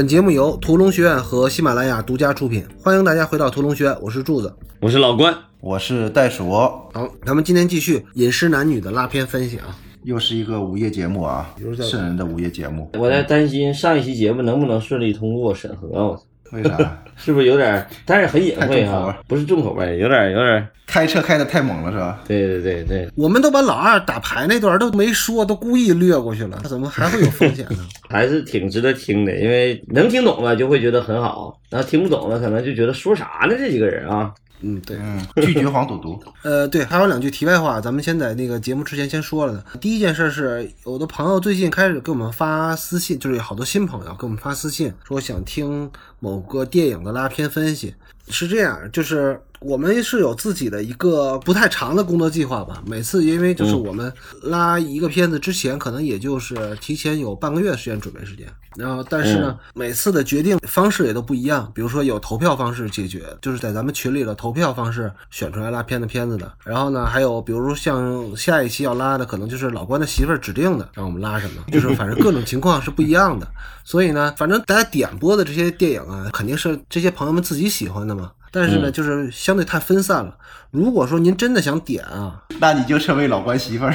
本节目由屠龙学院和喜马拉雅独家出品，欢迎大家回到屠龙学院，我是柱子。我是老关，我是袋鼠，好，咱们今天继续《饮食男女》的拉片分析啊。又是一个午夜节目啊，圣人的午夜节目。我在担心上一期节目能不能顺利通过审核，我为啥？是不是有点？但是很隐晦哈太重口味，不是重口味，有点有点。开车开的太猛了是吧？对对对对，我们都把老二打牌那段都没说，都故意略过去了，怎么还会有风险呢？还是挺值得听的，因为能听懂了就会觉得很好，然后听不懂了可能就觉得说啥呢这几个人啊。嗯，对。嗯，拒绝黄赌毒。呃，对，还有两句题外话，咱们先在那个节目之前先说了的。第一件事是，有的朋友最近开始给我们发私信，就是有好多新朋友给我们发私信，说想听某个电影的拉片分析。是这样，就是我们是有自己的一个不太长的工作计划吧。每次因为就是我们拉一个片子之前，可能也就是提前有半个月时间准备时间。然后，但是呢，每次的决定方式也都不一样。比如说有投票方式解决，就是在咱们群里的投票方式选出来拉片的片子的。然后呢，还有比如说像下一期要拉的，可能就是老关的媳妇儿指定的，让我们拉什么，就是反正各种情况是不一样的。所以呢，反正大家点播的这些电影啊，肯定是这些朋友们自己喜欢的嘛。但是呢，就是相对太分散了。如果说您真的想点啊，那你就成为老关媳妇儿。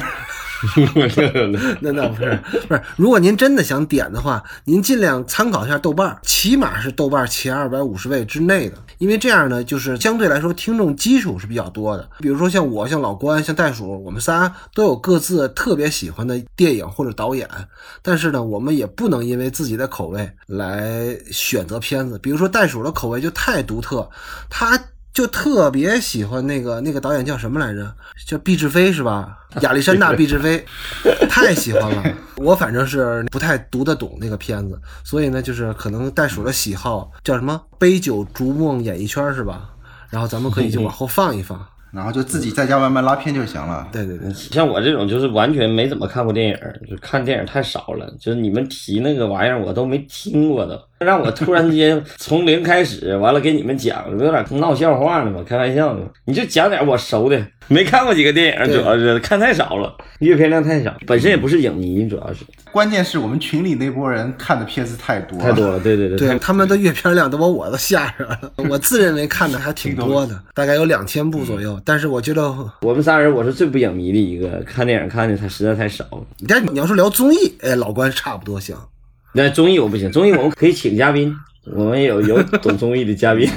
那那不是不是，如果您真的想点的话，您尽量参考一下豆瓣，起码是豆瓣前二百五十位之内的，因为这样呢，就是相对来说听众基础是比较多的。比如说像我、像老关、像袋鼠，我们仨都有各自特别喜欢的电影或者导演，但是呢，我们也不能因为自己的口味来选择片子。比如说袋鼠的口味就太独特，他。就特别喜欢那个那个导演叫什么来着？叫毕志飞是吧？亚历山大毕志飞，太喜欢了。我反正是不太读得懂那个片子，所以呢，就是可能袋鼠的喜好叫什么“杯酒逐梦演艺圈”是吧？然后咱们可以就往后放一放。然后就自己在家慢慢拉片就行了。对对对，像我这种就是完全没怎么看过电影，就看电影太少了。就是你们提那个玩意儿，我都没听过都。让我突然间从零开始，完了给你们讲，有点闹笑话呢嘛，开玩笑呢。你就讲点我熟的，没看过几个电影，主要是看太少了，阅片量太少，本身也不是影迷，主要是。关键是我们群里那波人看的片子太多太多了，对对对，对他们的阅片量都把我都吓着了。我自认为看的还挺多的，大概有两千部左右，但是我觉得我们仨人我是最不影迷的一个，看电影看的他实在太少了。但你要是聊综艺，哎，老关差不多行。那综艺我不行，综艺我们可以请嘉宾，我们有有懂综艺的嘉宾。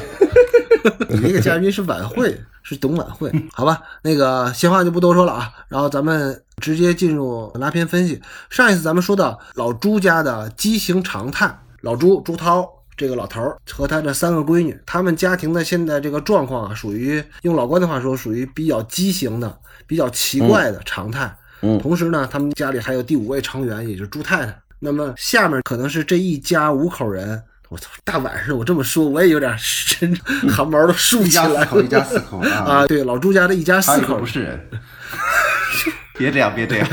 你那个嘉宾是晚会，是懂晚会，好吧？那个闲话就不多说了啊，然后咱们直接进入拉片分析。上一次咱们说到老朱家的畸形常态，老朱朱涛这个老头儿和他的三个闺女，他们家庭的现在这个状况啊，属于用老关的话说，属于比较畸形的、比较奇怪的常态。嗯，同时呢，他们家里还有第五位成员，也就是朱太太。那么下面可能是这一家五口人，我操，大晚上我这么说，我也有点身 汗毛都竖起来了。一家四口，一家四口啊！啊，对，老朱家的一家四口不，是人。别这样，别这样。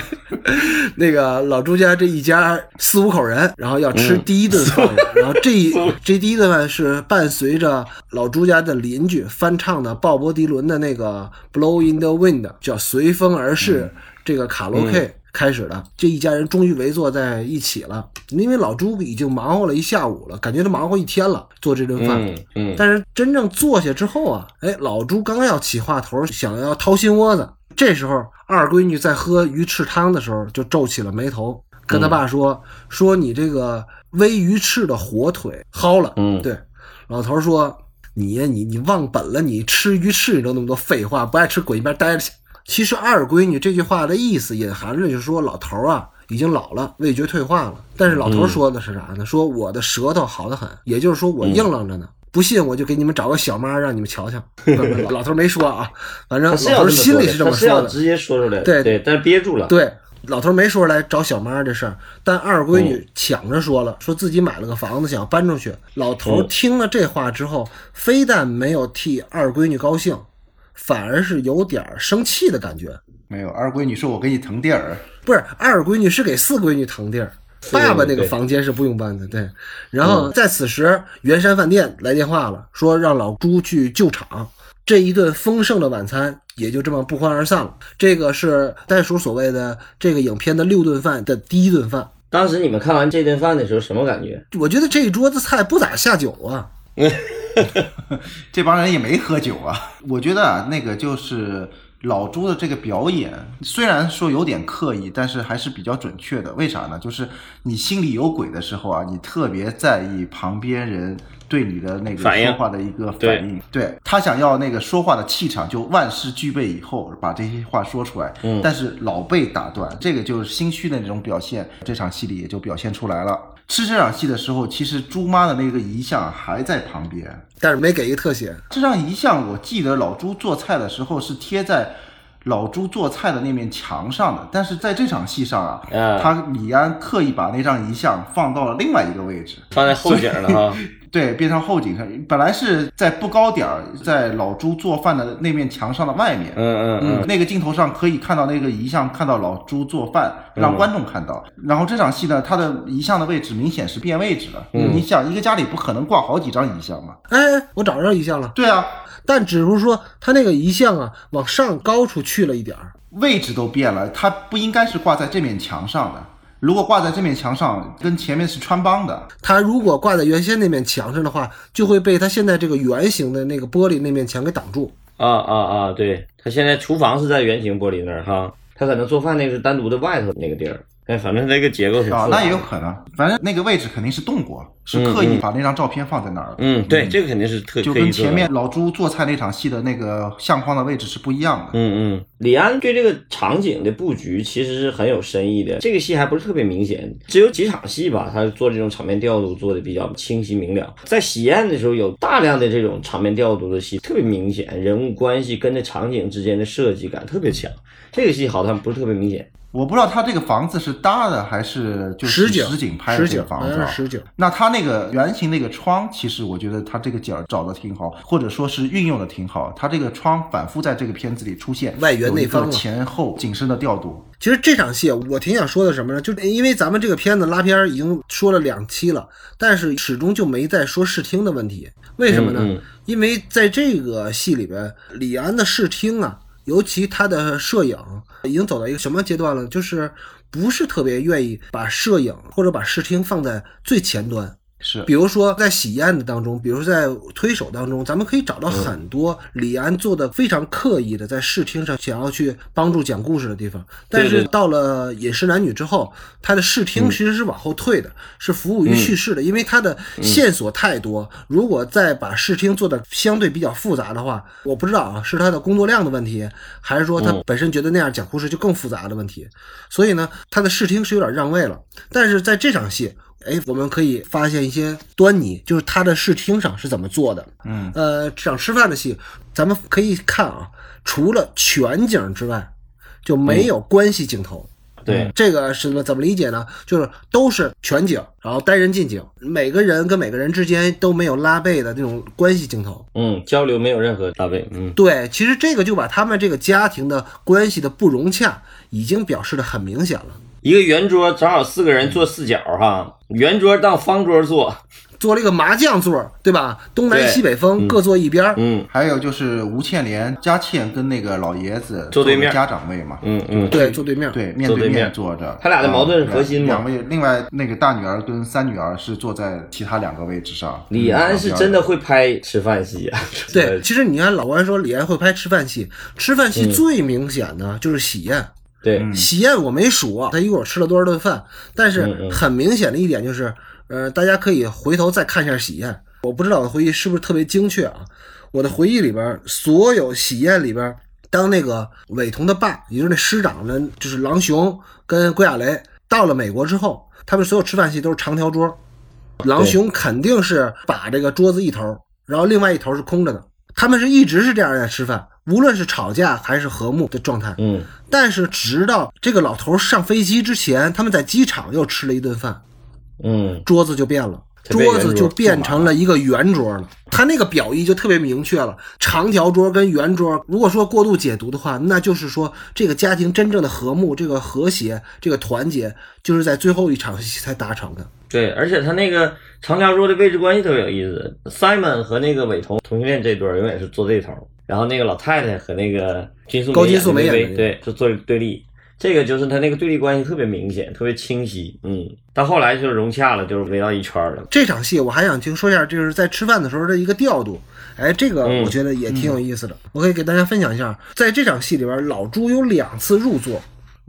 那个老朱家这一家四五口人，然后要吃第一顿饭了，然后这一这第一顿饭是伴随着老朱家的邻居翻唱的鲍勃迪伦的那个《Blow in the Wind》，叫《随风而逝》这个卡拉 OK 开始的。这一家人终于围坐在一起了，因为老朱已经忙活了一下午了，感觉他忙活一天了，做这顿饭。嗯嗯，但是真正坐下之后啊，哎，老朱刚要起话头，想要掏心窝子，这时候二闺女在喝鱼翅汤的时候就皱起了眉头，跟他爸说：“说你这个煨鱼翅的火腿蒿了。”嗯对，老头说：“你呀你你忘本了，你吃鱼翅你都那么多废话，不爱吃滚一边待着去。”其实二闺女这句话的意思隐含着就是说老头啊已经老了，味觉退化了。但是老头说的是啥呢？说我的舌头好得很，也就是说我硬朗着呢。不信我就给你们找个小妈让你们瞧瞧。老老头没说啊，反正老头心里是这么说的。是要直接说出来，对对，但是憋住了，对，老头没说来找小妈这事儿，但二闺女抢着说了，说自己买了个房子想要搬出去。老头嗯听了这话之后，非但没有替二闺女高兴，反而是有点儿生气的感觉。没有，二闺女是：“我给你腾地儿。不是二闺女是给四闺女腾地儿，爸爸那个房间是不用搬的，对。然后在此时，圆山饭店来电话了，说让老朱去救场。这一顿丰盛的晚餐也就这么不欢而散了。这个是袋鼠所谓的这个影片的六顿饭的第一顿饭。当时你们看完这顿饭的时候什么感觉？我觉得这一桌子菜不咋下酒啊。这帮人也没喝酒啊。我觉得啊，那个就是老朱的这个表演，虽然说有点刻意，但是还是比较准确的。为啥呢？就是你心里有鬼的时候啊，你特别在意旁边人对你的那个说话的一个反应。对他想要那个说话的气场，就万事俱备以后把这些话说出来。嗯但是老被打断，这个就是心虚的那种表现，这场戏里也就表现出来了。吃这场戏的时候，其实猪妈的那个遗像还在旁边。但是没给一个特写，这张遗像，我记得老朱做菜的时候是贴在老朱做菜的那面墙上的，但是在这场戏上啊，嗯他李安刻意把那张遗像放到了另外一个位置，放在后景了哈。对，变成后景上。本来是在不高点儿，在老朱做饭的那面墙上的外面。嗯嗯嗯，那个镜头上可以看到那个遗像，看到老朱做饭，让观众看到。然后这场戏呢，他的遗像的位置明显是变位置了。嗯你想，一个家里不可能挂好几张遗像嘛？哎，我找着遗像了，对啊，但只是说他那个遗像啊往上高处去了一点儿。位置都变了，他不应该是挂在这面墙上的。如果挂在这面墙上，跟前面是穿帮的。它如果挂在原先那面墙上的话，就会被它现在这个圆形的那个玻璃那面墙给挡住。啊啊啊！对它现在厨房是在圆形玻璃那儿哈，它可能做饭那个是单独的外头那个地儿。哎，反正这个结构是啊，那也有可能，反正那个位置肯定是动过，是刻意把那张照片放在那儿了。嗯，对，这个肯定是特就跟前面老朱做菜那场戏的那个相框的位置是不一样的。嗯嗯，李安对这个场景的布局其实是很有深意的。这个戏还不是特别明显，只有几场戏吧，他做这种场面调度做的比较清晰明了。在喜宴的时候，有大量的这种场面调度的戏，特别明显，人物关系跟着场景之间的设计感特别强。这个戏好像不是特别明显。我不知道他这个房子是搭的还是就是实景实景拍的实景这个房子。实景。那他那个圆形那个窗，其实我觉得他这个角儿找的挺好，或者说是运用的挺好。他这个窗反复在这个片子里出现，外圆内方有一个前后景深的调度。其实这场戏我挺想说的什么呢？就是因为咱们这个片子拉片儿已经说了两期了，但是始终就没再说视听的问题。为什么呢？嗯嗯因为在这个戏里边，李安的视听啊，尤其他的摄影已经走到一个什么阶段了？就是不是特别愿意把摄影或者把视听放在最前端。是比如说在喜宴的当中，比如说在推手当中，咱们可以找到很多李安做的非常刻意的在视听上想要去帮助讲故事的地方。但是到了饮食男女之后，他的视听其实是往后退的，是服务于叙事的，因为他的线索太多。如果再把视听做的相对比较复杂的话，我不知道啊，是他的工作量的问题，还是说他本身觉得那样讲故事就更复杂的问题。所以呢，他的视听是有点让位了。但是在这场戏，哎，我们可以发现一些端倪，就是他的视听上是怎么做的。嗯，呃，这场吃饭的戏，咱们可以看啊，除了全景之外，就没有关系镜头。对，这个是怎么理解呢？就是都是全景，然后单人近景，每个人跟每个人之间都没有拉背的那种关系镜头。嗯，交流没有任何拉背。嗯，对，其实这个就把他们这个家庭的关系的不融洽已经表示的很明显了。一个圆桌正好四个人坐四角哈，圆桌当方桌坐。做了一个麻将座，对吧？东南西北风各坐一边儿。嗯还有就是吴倩莲、佳倩跟那个老爷子坐对面家长位嘛，嗯嗯，对，坐对面。对，面对面坐着。他俩的矛盾是核心嘛啊两位，另外那个大女儿跟三女儿是坐在其他两个位置上。李安是真的会拍吃饭戏啊。对，其实你看老关说李安会拍吃饭戏，吃饭戏最明显的就是喜宴。对，喜宴我没数啊，他一共吃了多少顿饭，但嗯是嗯很明显的一点就是，呃，大家可以回头再看一下喜宴。我不知道我的回忆是不是特别精确啊？我的回忆里边，所有喜宴里边，当那个伟彤的爸，也就是那师长呢，就是郎雄跟郭亚雷到了美国之后，他们所有吃饭戏都是长条桌，郎雄肯定是把这个桌子一头，然后另外一头是空着的。他们是一直是这样在吃饭，无论是吵架还是和睦的状态。嗯但是直到这个老头上飞机之前，他们在机场又吃了一顿饭，嗯，桌子就变了。桌子就变成了一个圆桌了，他那个表意就特别明确了。长条桌跟圆桌，如果说过度解读的话，那就是说这个家庭真正的和睦、这个和谐、这个团结，就是在最后一场戏才达成的。对，而且他那个长条桌的位置关系特别有意思，Simon 和那个伟彤同性恋这对永远是坐这头，然后那个老太太和那个金素高金素梅演的那个对，就坐对立。这个就是他那个对立关系特别明显，特别清晰。嗯，到后来就融洽了，就是围到一圈了。这场戏我还想听说一下，就是在吃饭的时候的一个调度。哎，这个嗯我觉得也挺有意思的，我可以给大家分享一下。在这场戏里边，老朱有两次入座。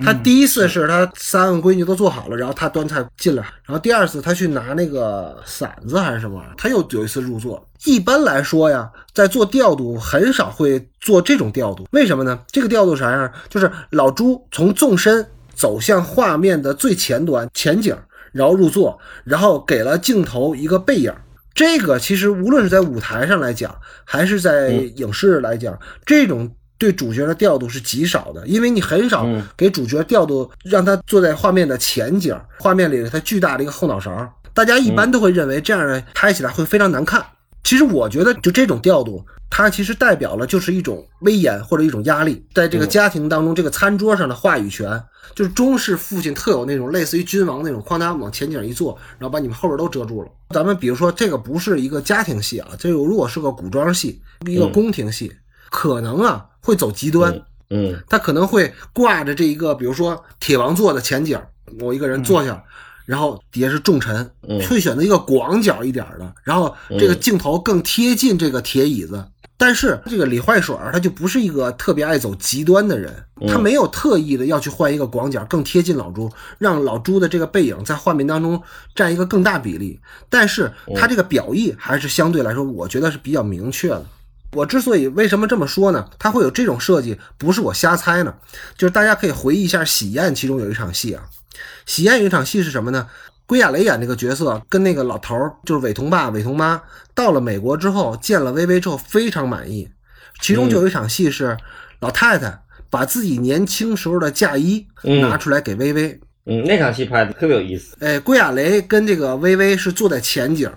他第一次是他三个闺女都做好了，然后他端菜进来，然后第二次他去拿那个馓子还是什么玩意儿，他又有一次入座。一般来说呀，在做调度很少会做这种调度，为什么呢？这个调度啥样？就是老朱从纵深走向画面的最前端前景，然后入座，然后给了镜头一个背影。这个其实无论是在舞台上来讲，还是在影视来讲，这种对主角的调度是极少的，因为你很少嗯。给主角调度让他坐在画面的前景，画面里他巨大的一个后脑勺，大家一般都会认为这样的拍起来会非常难看。其实我觉得，就这种调度，它其实代表了就是一种威严或者一种压力，在这个家庭当中，这个餐桌上的话语权，就是中式父亲特有那种类似于君王那种，哐当往前景一坐，然后把你们后边都遮住了。咱们比如说，这个不是一个家庭戏啊，这个如果是个古装戏，一个宫廷戏，可能啊会走极端，嗯他可能会挂着这一个，比如说铁王座的前景，某一个人坐下，然后底下是重臣，嗯。会选择一个广角一点的，然后这个镜头更贴近这个铁椅子。但是这个李坏水儿他就不是一个特别爱走极端的人，他没有特意的要去换一个广角更贴近老朱，让老朱的这个背影在画面当中占一个更大比例。但是他这个表意还是相对来说，我觉得是比较明确的。我之所以为什么这么说呢？它会有这种设计，不是我瞎猜呢，就是大家可以回忆一下《喜宴》其中有一场戏啊，《喜宴》有一场戏是什么呢？归亚蕾演那个角色跟那个老头儿，就是伟童爸、伟童妈，到了美国之后见了薇薇之后非常满意，其中就有一场戏是老太太把自己年轻时候的嫁衣嗯拿出来给薇薇，嗯，那场戏拍的特别有意思。哎，归亚蕾跟这个薇薇是坐在前景，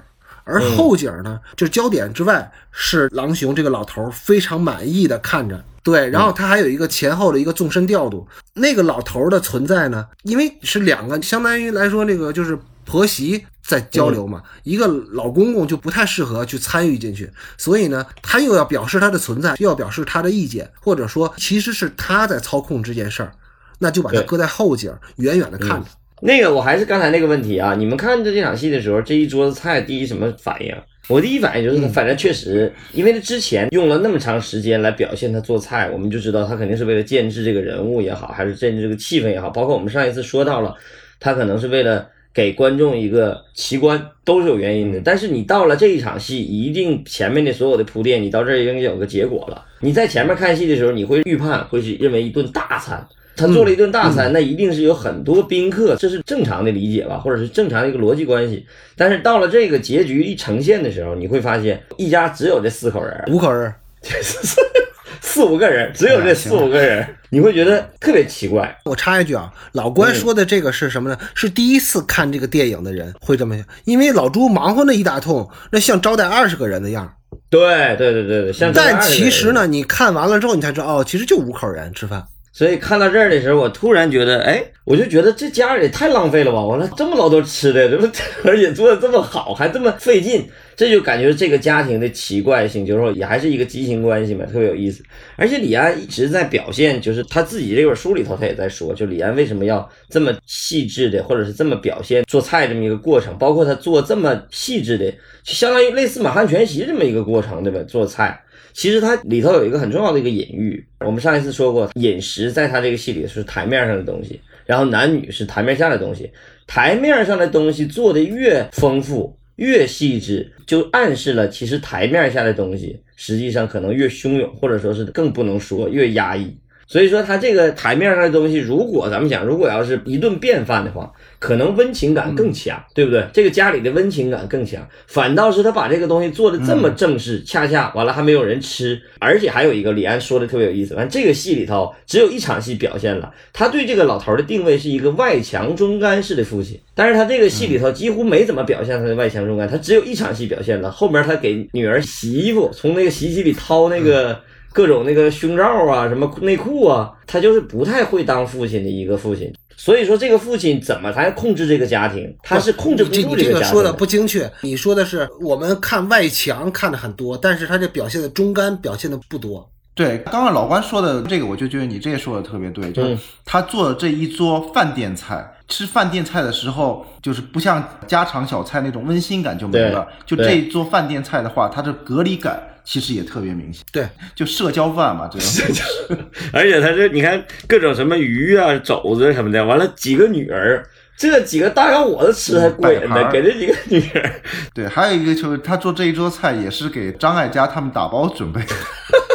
而后景呢，就是焦点之外是狼熊这个老头非常满意的看着。对，然后他还有一个前后的一个纵深调度。那个老头的存在呢，因为是两个，相当于来说，那个就是婆媳在交流嘛，一个老公公就不太适合去参与进去，所以呢，他又要表示他的存在，又要表示他的意见，或者说其实是他在操控这件事儿，那就把它搁在后景，远远的看着。那个我还是刚才那个问题啊，你们看着这场戏的时候，这一桌子菜第一什么反应？我第一反应就是，反正确实，因为他之前用了那么长时间来表现他做菜，我们就知道他肯定是为了建制这个人物也好，还是建制这个气氛也好，包括我们上一次说到了，他可能是为了给观众一个奇观，都是有原因的。但是你到了这一场戏，一定前面的所有的铺垫，你到这儿已经有个结果了。你在前面看戏的时候，你会预判会是认为一顿大餐。他做了一顿大餐，那一定是有很多宾客，这是正常的理解吧，或者是正常的一个逻辑关系。但是到了这个结局一呈现的时候，你会发现一家只有这四口人，五口人，四五个人，只有这四五个人，你会觉得特别奇怪。我插一句啊，老关说的这个是什么呢？是第一次看这个电影的人会这么想，因为老朱忙活那一大通，那像招待二十个人的样儿。对对对对对，像但其实呢，你看完了之后，你才知道哦，其实就五口人吃饭。所以看到这儿的时候，我突然觉得，哎，我就觉得这家里也太浪费了吧！完了这么老多吃的，这不 而且做的这么好，还这么费劲，这就感觉这个家庭的奇怪性，就是说也还是一个畸形关系嘛，特别有意思。而且李安一直在表现，就是他自己这本书里头他也在说，就李安为什么要这么细致的，或者是这么表现做菜这么一个过程，包括他做这么细致的，就相当于类似满汉全席这么一个过程，对吧？做菜。其实它里头有一个很重要的一个隐喻，我们上一次说过，饮食在它这个戏里是台面上的东西，然后男女是台面下的东西。台面上的东西做的越丰富、越细致，就暗示了其实台面下的东西实际上可能越汹涌，或者说是更不能说越压抑。所以说，他这个台面上的东西，如果咱们讲，如果要是一顿便饭的话，可能温情感更强，对不对？这个家里的温情感更强，反倒是他把这个东西做的这么正式，恰恰完了还没有人吃，而且还有一个李安说的特别有意思，反正这个戏里头只有一场戏表现了他对这个老头的定位是一个外强中干式的父亲，但是他这个戏里头几乎没怎么表现他的外强中干，他只有一场戏表现了，后面他给女儿洗衣服，从那个洗衣机里掏那个。各种那个胸罩啊，什么内裤啊，他就是不太会当父亲的一个父亲。所以说，这个父亲怎么才控制这个家庭？他是控制不这住个家庭你这个说的不精确，你说的是我们看外墙看的很多，但是他这表现的中干表现的不多。对，刚刚老关说的这个，我就觉得你这说的特别对，就是嗯他做的这一桌饭店菜，吃饭店菜的时候，就是不像家常小菜那种温馨感就没了。就这一桌饭店菜的话，它的隔离感其实也特别明显，对，就社交饭嘛，这种。而且他这你看各种什么鱼啊、肘子什么的，完了几个女儿，这几个大小伙子吃还过瘾呢，给这几个女儿，对，还有一个就是他做这一桌菜也是给张艾嘉他们打包准备的。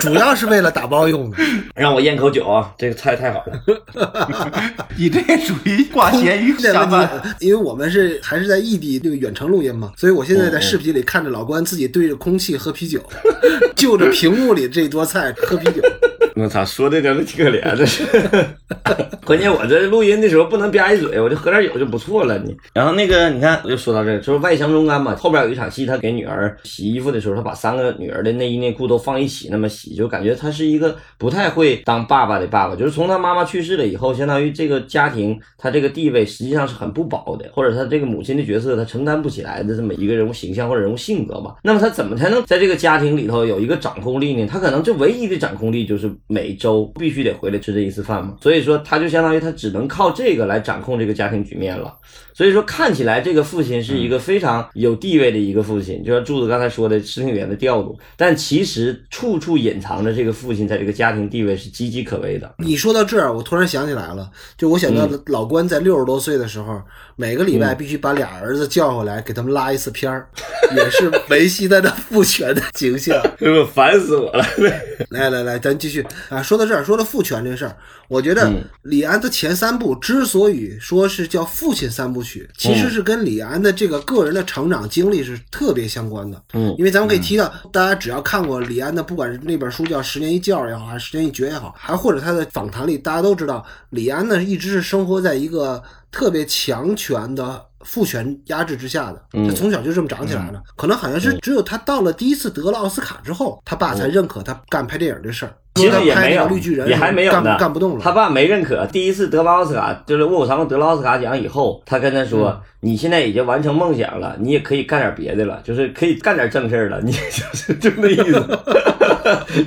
主要是为了打包用的。让我咽口酒啊，这个菜太好了。你这属于挂咸鱼下饭。因为我们是还是在异地这个远程录音嘛，所以我现在在视频里看着老关自己对着空气喝啤酒，就着屏幕里这桌菜喝啤酒。我操，说的真是挺可怜，这是。关键我这录音的时候不能吧唧嘴，我就喝点酒就不错了。你，然后那个你看，我就说到这个，就是外强中干嘛。后边有一场戏，他给女儿洗衣服的时候，他把三个女儿的内衣内裤都放一起那么洗，就感觉他是一个不太会当爸爸的爸爸。就是从他妈妈去世了以后，相当于这个家庭他这个地位实际上是很不保的，或者他这个母亲的角色他承担不起来的这么一个人物形象或者人物性格吧。那么他怎么才能在这个家庭里头有一个掌控力呢？他可能就唯一的掌控力就是每周必须得回来吃这一次饭嘛。所以说他就相当于他只能靠这个来掌控这个家庭局面了。所以说看起来这个父亲是一个非常有地位的一个父亲，就像柱子刚才说的视听语言的调度，但其实处处隐藏着这个父亲在这个家庭地位是岌岌可危的。你说到这儿，我突然想起来了，就我想到老关在六十多岁的时候，每个礼拜必须把俩儿子叫回来给他们拉一次片儿，也是维系他的父权的形象。烦死我了！来来来，咱继续啊！说到这儿，说到父权这事儿，我觉得李安的前三部之所以说是叫父亲三部曲，其实是跟李安的这个个人的成长经历是特别相关的。嗯因为咱们可以提到，大家只要看过李安的，不管是那本书叫《十年一觉》也好，还是《十年一觉》也好，还或者他的访谈里，大家都知道，李安呢一直是生活在一个特别强权的父权压制之下的。他从小就这么长起来了，可能好像是只有他到了第一次得了奥斯卡之后，他爸才认可他干拍电影这事儿。其实也没有绿巨人，也还没有呢，干不动了。他爸没认可。第一次得了奥斯卡，就是卧虎藏龙得了奥斯卡奖以后，他跟他说：“嗯你现在已经完成梦想了，你也可以干点别的了，就是可以干点正事儿了。”你 就是就那意思。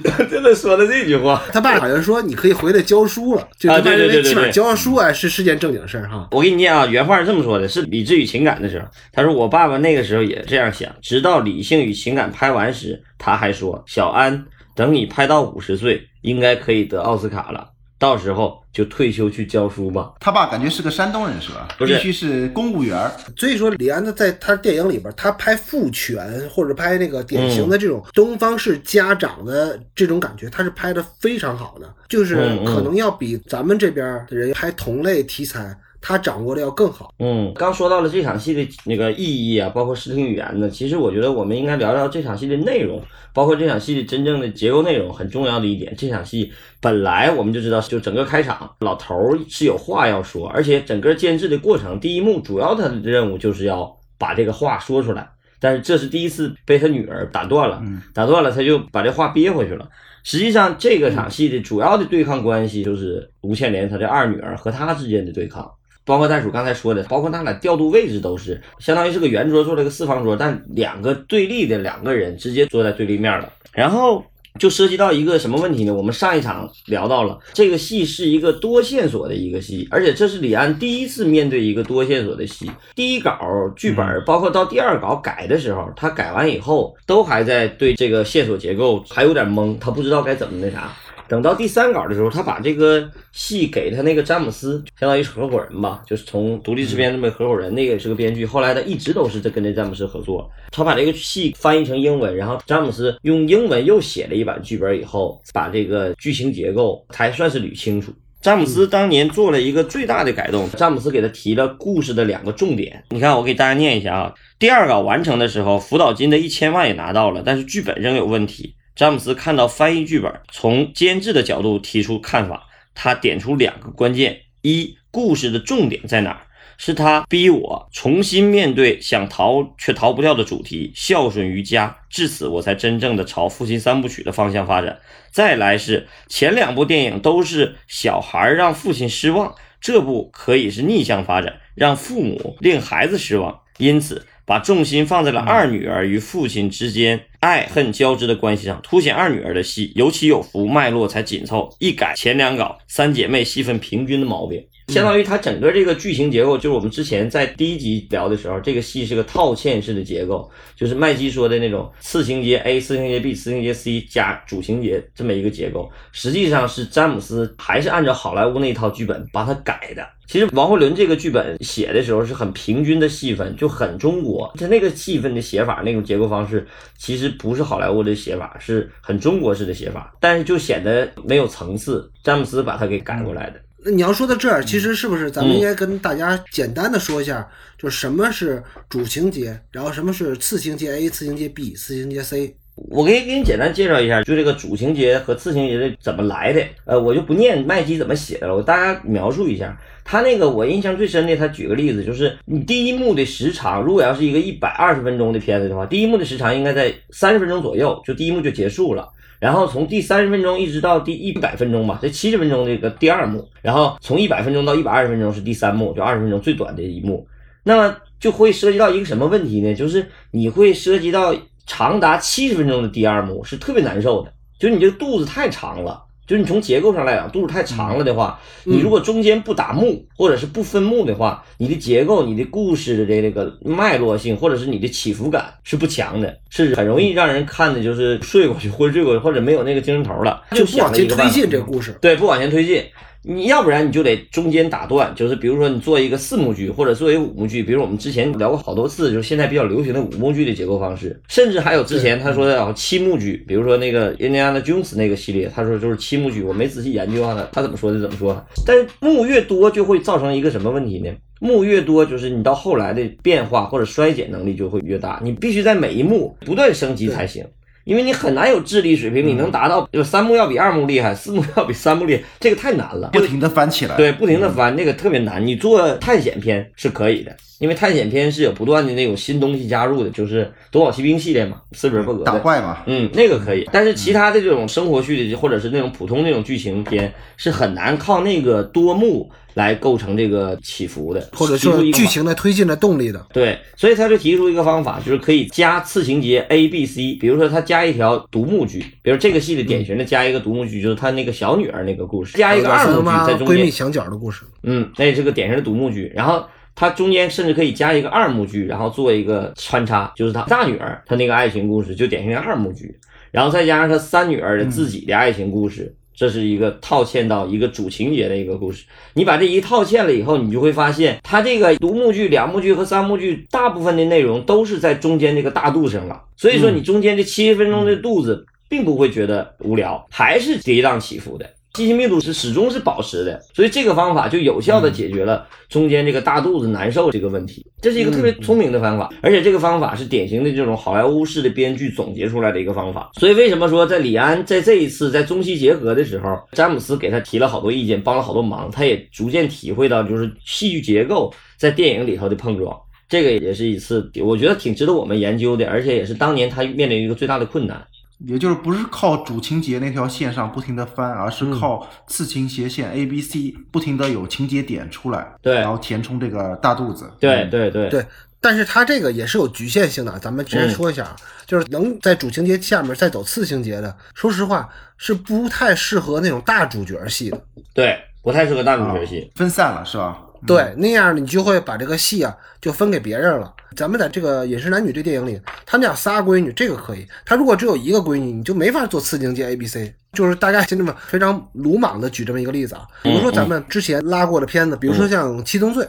他 真的说的这句话。他爸好像说你可以回来教书了，就啊对对对对对教书啊是是件正经事儿哈。我给你念啊，原话是这么说的：是理智与情感的时候，他说我爸爸那个时候也这样想，直到理性与情感拍完时，他还说：“小安，等你拍到五十岁，应该可以得奥斯卡了，到时候就退休去教书吧。他爸感觉是个山东人是吧？不是必须是公务员。所以说，李安的在他电影里边，他拍父权或者拍那个典型的这种东方式家长的这种感觉，他是拍的非常好的，就是可能要比咱们这边的人拍同类题材，他掌握的要更好。嗯，刚说到了这场戏的那个意义啊，包括视听语言呢，其实我觉得我们应该聊聊这场戏的内容，包括这场戏的真正的结构内容。很重要的一点，这场戏本来我们就知道，就整个开场老头儿是有话要说，而且整个监制的过程，第一幕主要他的任务就是要把这个话说出来。但是这是第一次被他女儿打断了，打断了，他就把这话憋回去了。实际上，这个场戏的主要的对抗关系就是吴倩莲她的二女儿和她之间的对抗。包括袋鼠刚才说的，包括他俩调度位置都是，相当于是个圆桌做了个四方桌，但两个对立的两个人直接坐在对立面了。然后就涉及到一个什么问题呢？我们上一场聊到了，这个戏是一个多线索的一个戏，而且这是李安第一次面对一个多线索的戏。第一稿剧本，包括到第二稿改的时候，他改完以后，都还在对这个线索结构还有点懵，他不知道该怎么那啥。等到第三稿的时候，他把这个戏给他那个詹姆斯，相当于是合伙人吧，就是从独立制片这么合伙人，那个也是个编剧。后来他一直都是在跟这詹姆斯合作。他把这个戏翻译成英文，然后詹姆斯用英文又写了一版剧本以后，把这个剧情结构才算是捋清楚。詹姆斯当年做了一个最大的改动，詹姆斯给他提了故事的两个重点。你看，我给大家念一下啊。第二稿完成的时候，辅导金的一千万也拿到了，但是剧本仍有问题。詹姆斯看到翻译剧本，从监制的角度提出看法，他点出两个关键：一，故事的重点在哪儿？是他逼我重新面对想逃却逃不掉的主题——孝顺于家。至此，我才真正的朝父亲三部曲的方向发展。再来是前两部电影都是小孩让父亲失望，这部可以是逆向发展，让父母令孩子失望。因此，把重心放在了二女儿与父亲之间爱恨交织的关系上，凸显二女儿的戏有起有伏，脉络才紧凑。一改前两稿三姐妹戏份平均的毛病。相当于它整个这个剧情结构，就是我们之前在第一集聊的时候，这个戏是个套嵌式的结构，就是麦基说的那种次情节 A、次情节 B、次情节 C 加主情节这么一个结构，实际上是詹姆斯还是按照好莱坞那一套剧本把它改的。其实王慧伦这个剧本写的时候是很平均的戏份，就很中国。他那个戏份的写法，那种结构方式，其实不是好莱坞的写法，是很中国式的写法，但是就显得没有层次。詹姆斯把它给改过来的。那你要说到这儿，其实是不是咱们应该跟大家简单的说一下，就是什么是主情节，然后什么是次情节 A、次情节 B、次情节 C。我可以给你简单介绍一下，就这个主情节和次情节的怎么来的。呃，我就不念麦基怎么写的了，我大家描述一下。他那个我印象最深的，他举个例子，就是你第一幕的时长，如果要是一个一百二十分钟的片子的话，第一幕的时长应该在三十分钟左右，就第一幕就结束了。然后从第三十分钟一直到第一百分钟吧，这七十分钟这个第二幕，然后从一百分钟到一百二十分钟是第三幕，就二十分钟最短的一幕。那么就会涉及到一个什么问题呢？就是你会涉及到长达七十分钟的第二幕是特别难受的，就是你这个肚子太长了。就是你从结构上来讲，肚子太长了的话，你如果中间不打木或者是不分木的话，你的结构、你的故事的这个脉络性，或者是你的起伏感是不强的，是很容易让人看的就是睡过去，昏睡过去，或者没有那个精神头了，就不往前推进这个故事。对，不往前推进。你要不然你就得中间打断，就是比如说你做一个四幕剧，或者作为五幕剧，比如我们之前聊过好多次，就是现在比较流行的五幕剧的结构方式，甚至还有之前他说的七幕剧，比如说那个印第安纳琼斯那个系列，他说就是七幕剧，我没仔细研究啊，他他怎么说的怎么说。但是幕越多就会造成一个什么问题呢？幕越多就是你到后来的变化或者衰减能力就会越大，你必须在每一幕不断升级才行。因为你很难有智力水平，你能达到就三幕要比二幕厉害，四幕要比三幕厉害，这个太难了。不停的翻起来，对，不停的翻，那个特别难。你做探险片是可以的，因为探险片是有不断的那种新东西加入的，就是《夺宝奇兵》系列嘛，斯皮尔伯格打怪嘛，嗯，那个可以。但是其他的这种生活剧的，或者是那种普通那种剧情片，是很难靠那个多幕。来构成这个起伏的，或者是剧情的推进的动力的。对，所以他就提出一个方法，就是可以加次情节 A、B、C。比如说，他加一条独幕剧，比如这个戏的典型的加一个独幕剧，就是他那个小女儿那个故事，加一个二幕剧在中间。闺蜜墙角的故事。嗯，那是个典型的独幕剧。然后它中间甚至可以加一个二幕剧，然后做一个穿插，就是他大女儿她那个爱情故事，就典型的二幕剧。然后再加上他三女儿的自己的爱情故事。这是一个套嵌到一个主情节的一个故事，你把这一套嵌了以后，你就会发现，它这个独幕剧、两幕剧和三幕剧，大部分的内容都是在中间这个大肚上了。所以说，你中间这七十分钟的肚子，并不会觉得无聊，还是跌宕起伏的。信息密度是始终是保持的，所以这个方法就有效的解决了中间这个大肚子难受这个问题。这是一个特别聪明的方法，而且这个方法是典型的这种好莱坞式的编剧总结出来的一个方法。所以为什么说在李安在这一次在中西结合的时候，詹姆斯给他提了好多意见，帮了好多忙，他也逐渐体会到就是戏剧结构在电影里头的碰撞。这个也是一次我觉得挺值得我们研究的，而且也是当年他面临一个最大的困难。也就是不是靠主情节那条线上不停的翻，而是靠次情节线 A、B、C 不停的有情节点出来，对，然后填充这个大肚子。对对对对，但是它这个也是有局限性的，咱们直接说一下，就是能在主情节下面再走次情节的，说实话是不太适合那种大主角戏的。对，不太适合大主角戏，分散了是吧？对，那样你就会把这个戏啊就分给别人了。咱们在这个《饮食男女》这电影里，他们家仨闺女，这个可以。他如果只有一个闺女，你就没法做次情节 A、B、C。就是大家就这么非常鲁莽的举这么一个例子啊，比如说咱们之前拉过的片子，比如说像《七宗罪》。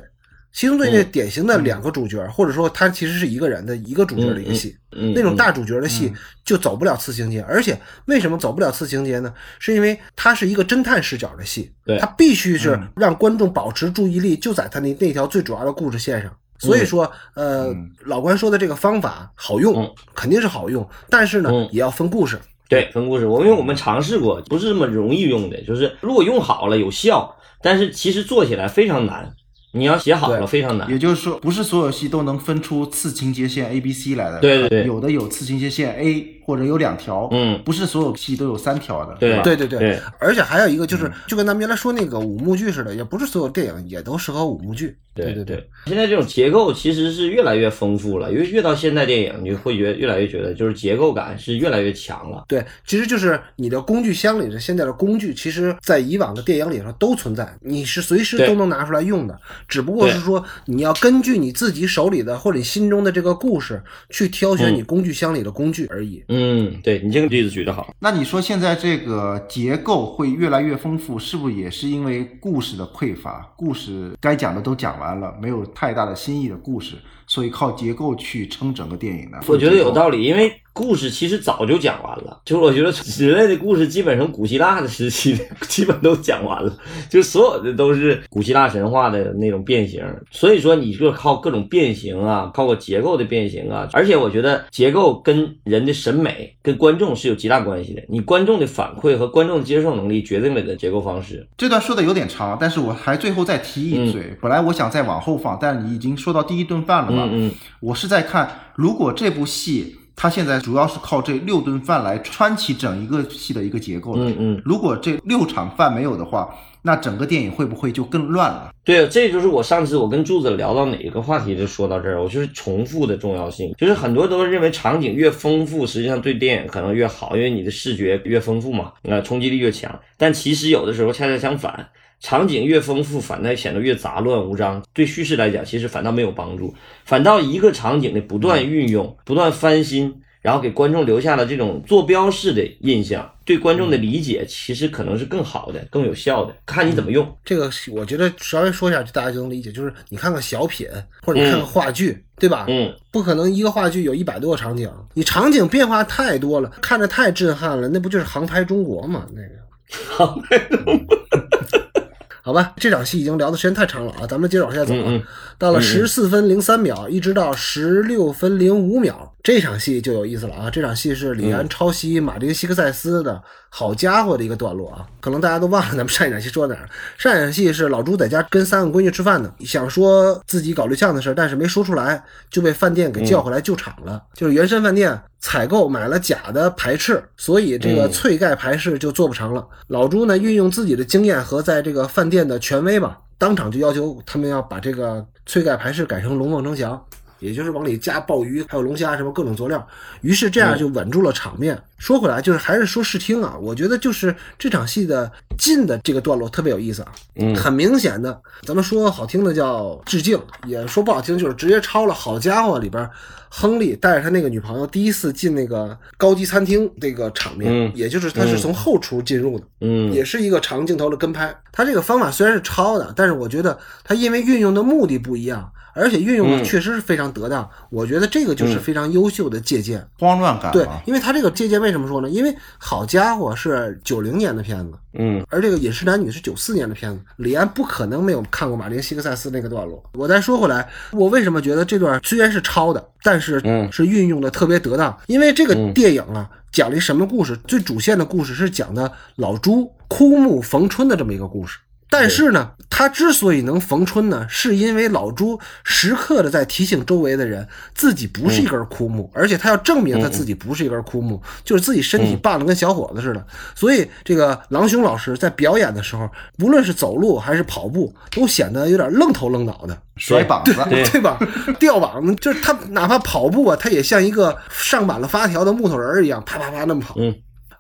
七宗罪那典型的两个主角，或者说他其实是一个人的一个主角的一个戏，那种大主角的戏就走不了次情节。而且为什么走不了次情节呢？是因为它是一个侦探视角的戏，它必须是让观众保持注意力就在他那那条最主要的故事线上。所以说，呃，老关说的这个方法好用，肯定是好用，但是呢，也要分故事。对，分故事。我因为我们尝试过，不是这么容易用的，就是如果用好了有效，但是其实做起来非常难。你要写好了非常难，也就是说，不是所有戏都能分出次情节线 A、B、C 来的。对对对，有的有次情节线 A，或者有两条。嗯，不是所有戏都有三条的。对对对对，而且还有一个就是，就跟咱们原来说那个五幕剧似的，也不是所有电影也都适合五幕剧。对对对，现在这种结构其实是越来越丰富了，因为越到现代电影，你会觉得越来越觉得就是结构感是越来越强了。对，其实就是你的工具箱里的现在的工具，其实在以往的电影里头都存在，你是随时都能拿出来用的，只不过是说你要根据你自己手里的或者你心中的这个故事去挑选你工具箱里的工具而已。嗯，对你这个例子举得好。那你说现在这个结构会越来越丰富，是不是也是因为故事的匮乏？故事该讲的都讲完了，没有太大的新意的故事，所以靠结构去撑整个电影呢？我觉得有道理，因为故事其实早就讲完了。就是我觉得人类的故事基本上古希腊的时期基本都讲完了，就所有的都是古希腊神话的那种变形。所以说，你就靠各种变形啊，靠个结构的变形啊。而且我觉得结构跟人的审美、跟观众是有极大关系的。你观众的反馈和观众的接受能力决定了你的结构方式。这段说的有点长，但是我还最后再提一嘴。本来我想再往后放，但是你已经说到第一顿饭了嘛。嗯嗯我是在看，如果这部戏它现在主要是靠这六顿饭来穿起整一个戏的一个结构的。嗯嗯，如果这六场饭没有的话，那整个电影会不会就更乱了？对，这就是我上次我跟柱子聊到哪个话题就说到这儿，我就是重复的重要性，就是很多都认为场景越丰富，实际上对电影可能越好，因为你的视觉越丰富嘛，那冲击力越强。但其实有的时候恰恰相反，场景越丰富，反倒显得越杂乱无章，对叙事来讲其实反倒没有帮助，反倒一个场景的不断运用、不断翻新。然后给观众留下了这种坐标式的印象，对观众的理解其实可能是更好的、更有效的，看你怎么用。这个我觉得稍微说一下，就大家就能理解，就是你看看小品或者你看个话剧，对吧？嗯，不可能一个话剧有一百多个场景，你场景变化太多了，看着太震撼了，那不就是航拍中国吗？那个。好，好吧，这场戏已经聊的时间太长了啊，咱们接着往下走啊。到了十四分零三秒，一直到十六分零五秒，这场戏就有意思了啊！这场戏是李安抄袭马丁·希克塞斯的《好家伙》的一个段落啊，可能大家都忘了咱们上一场戏说哪儿。上一场戏是老朱在家跟三个闺女吃饭呢，想说自己搞对象的事儿，但是没说出来，就被饭店给叫回来救场了。就是原山饭店采购买了假的排斥，所以这个脆盖排斥就做不成了。老朱呢，运用自己的经验和在这个饭店的权威吧，当场就要求他们要把这个脆盖排斥改成龙凤呈祥，也就是往里加鲍鱼，还有龙虾什么各种佐料。于是这样就稳住了场面。说回来，就是还是说视听啊，我觉得就是这场戏的进的这个段落特别有意思啊。嗯很明显的，咱们说好听的叫致敬，也说不好听就是直接抄了《好家伙》里边亨利带着他那个女朋友第一次进那个高级餐厅这个场面，嗯也就是他是从后厨进入的。嗯也是一个长镜头的跟拍。他这个方法虽然是抄的，但是我觉得他因为运用的目的不一样，而且运用的嗯确实是非常得当。我觉得这个就是非常优秀的借鉴。慌乱感对，，因为他这个借鉴为什么说呢？因为好家伙是九零年的片子，嗯而这个《饮食男女》是九四年的片子，李安不可能没有看过马丁·西克塞斯那个段落。我再说回来，我为什么觉得这段虽然是抄的，但是嗯是运用的特别得当？因为这个电影啊，讲了一什么故事？最主线的故事是讲的老朱枯木逢春的这么一个故事。但是呢，他之所以能逢春呢，是因为老朱时刻的在提醒周围的人，自己不是一根枯木，而且他要证明他自己不是一根枯木，就是自己身体棒的跟小伙子似的。所以这个郎雄老师在表演的时候，无论是走路还是跑步，都显得有点愣头愣脑的。甩膀子，对对吧？吊膀子就是他，哪怕跑步啊，他也像一个上满了发条的木头人一样，啪啪啪那么跑。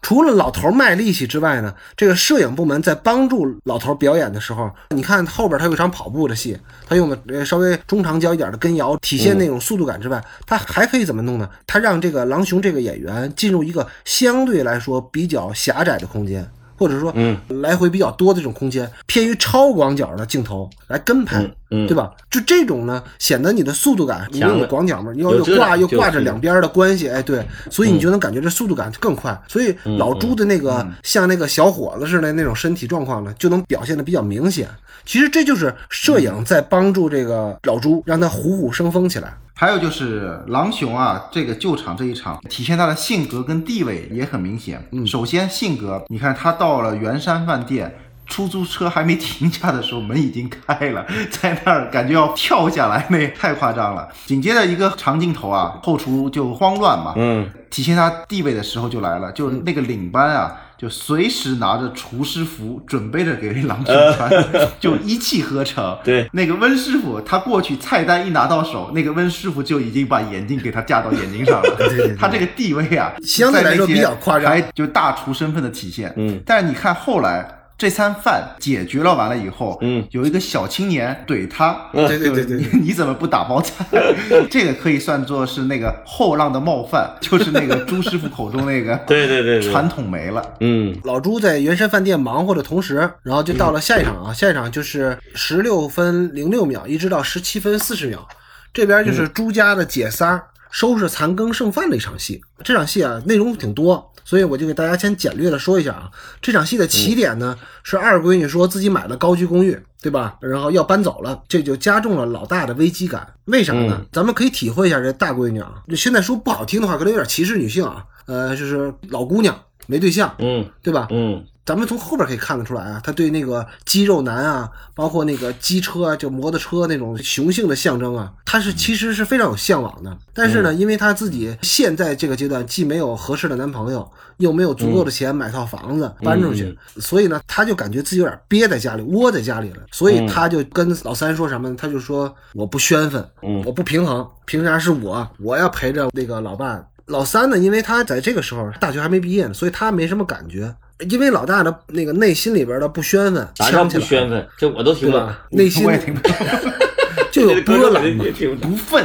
除了老头卖力气之外呢，这个摄影部门在帮助老头表演的时候，你看后边他有一场跑步的戏，他用的呃稍微中长焦一点的跟摇，体现那种速度感之外，他还可以怎么弄呢？他让这个狼熊这个演员进入一个相对来说比较狭窄的空间。或者说，嗯，来回比较多的这种空间，偏于超广角的镜头来跟拍，嗯对吧？就这种呢，显得你的速度感，你又强了有广角嘛，你又又挂又挂着两边的关系，哎，对，所以嗯你就能感觉这速度感更快。所以老朱的那个像那个小伙子似的那种身体状况呢，就能表现的比较明显。其实这就是摄影在帮助这个老朱，让他虎虎生风起来。还有就是狼熊啊，这个救场这一场，体现他的性格跟地位也很明显。嗯，首先性格，你看他到了圆山饭店。出租车还没停下的时候，门已经开了，在那儿感觉要跳下来，那太夸张了。紧接着一个长镜头啊，后厨就慌乱嘛，嗯，体现他地位的时候就来了，就那个领班啊，就随时拿着厨师服，准备着给郎中穿，就一气呵成。对，那个温师傅他过去菜单一拿到手，那个温师傅就已经把眼镜给他架到眼睛上了。对对对他这个地位啊，相对来说在那些比较夸张还就大厨身份的体现。嗯，但是你看后来。这餐饭解决了完了以后，嗯，有一个小青年怼他，对对对对你 你怎么不打包菜？这个可以算作是那个后浪的冒犯，就是那个朱师傅口中那个对对对对。传统没了。嗯。老朱在原山饭店忙活的同时，然后就到了下一场啊，下一场就是十六分零六秒，一直到十七分四十秒，这边就是朱家的姐仨收拾残羹剩饭的一场戏。这场戏啊，内容挺多，所以我就给大家先简略的说一下啊。这场戏的起点呢，是二闺女说自己买了高居公寓，对吧？然后要搬走了，这就加重了老大的危机感。为啥呢？嗯咱们可以体会一下这大闺女啊，就现在说不好听的话，可能有点歧视女性啊。呃，就是老姑娘没对象，嗯对吧？嗯咱们从后边可以看得出来啊，他对那个肌肉男啊，包括那个机车啊，就摩托车那种雄性的象征啊，他是其实是非常有向往的。但是呢，因为他自己现在这个阶段既没有合适的男朋友，又没有足够的钱买套房子搬出去，所以呢，他就感觉自己有点憋在家里，窝在家里了。所以他就跟老三说什么呢？他就说我不宣愤，我不平衡，凭啥是我？我要陪着那个老伴。老三呢，因为他在这个时候大学还没毕业呢，所以他没什么感觉。因为老大的那个内心里边的不宣愤，啥叫呛起来不宣愤？这我都听不懂。对吧？内心 我也听不懂，就有波澜不懂。不忿。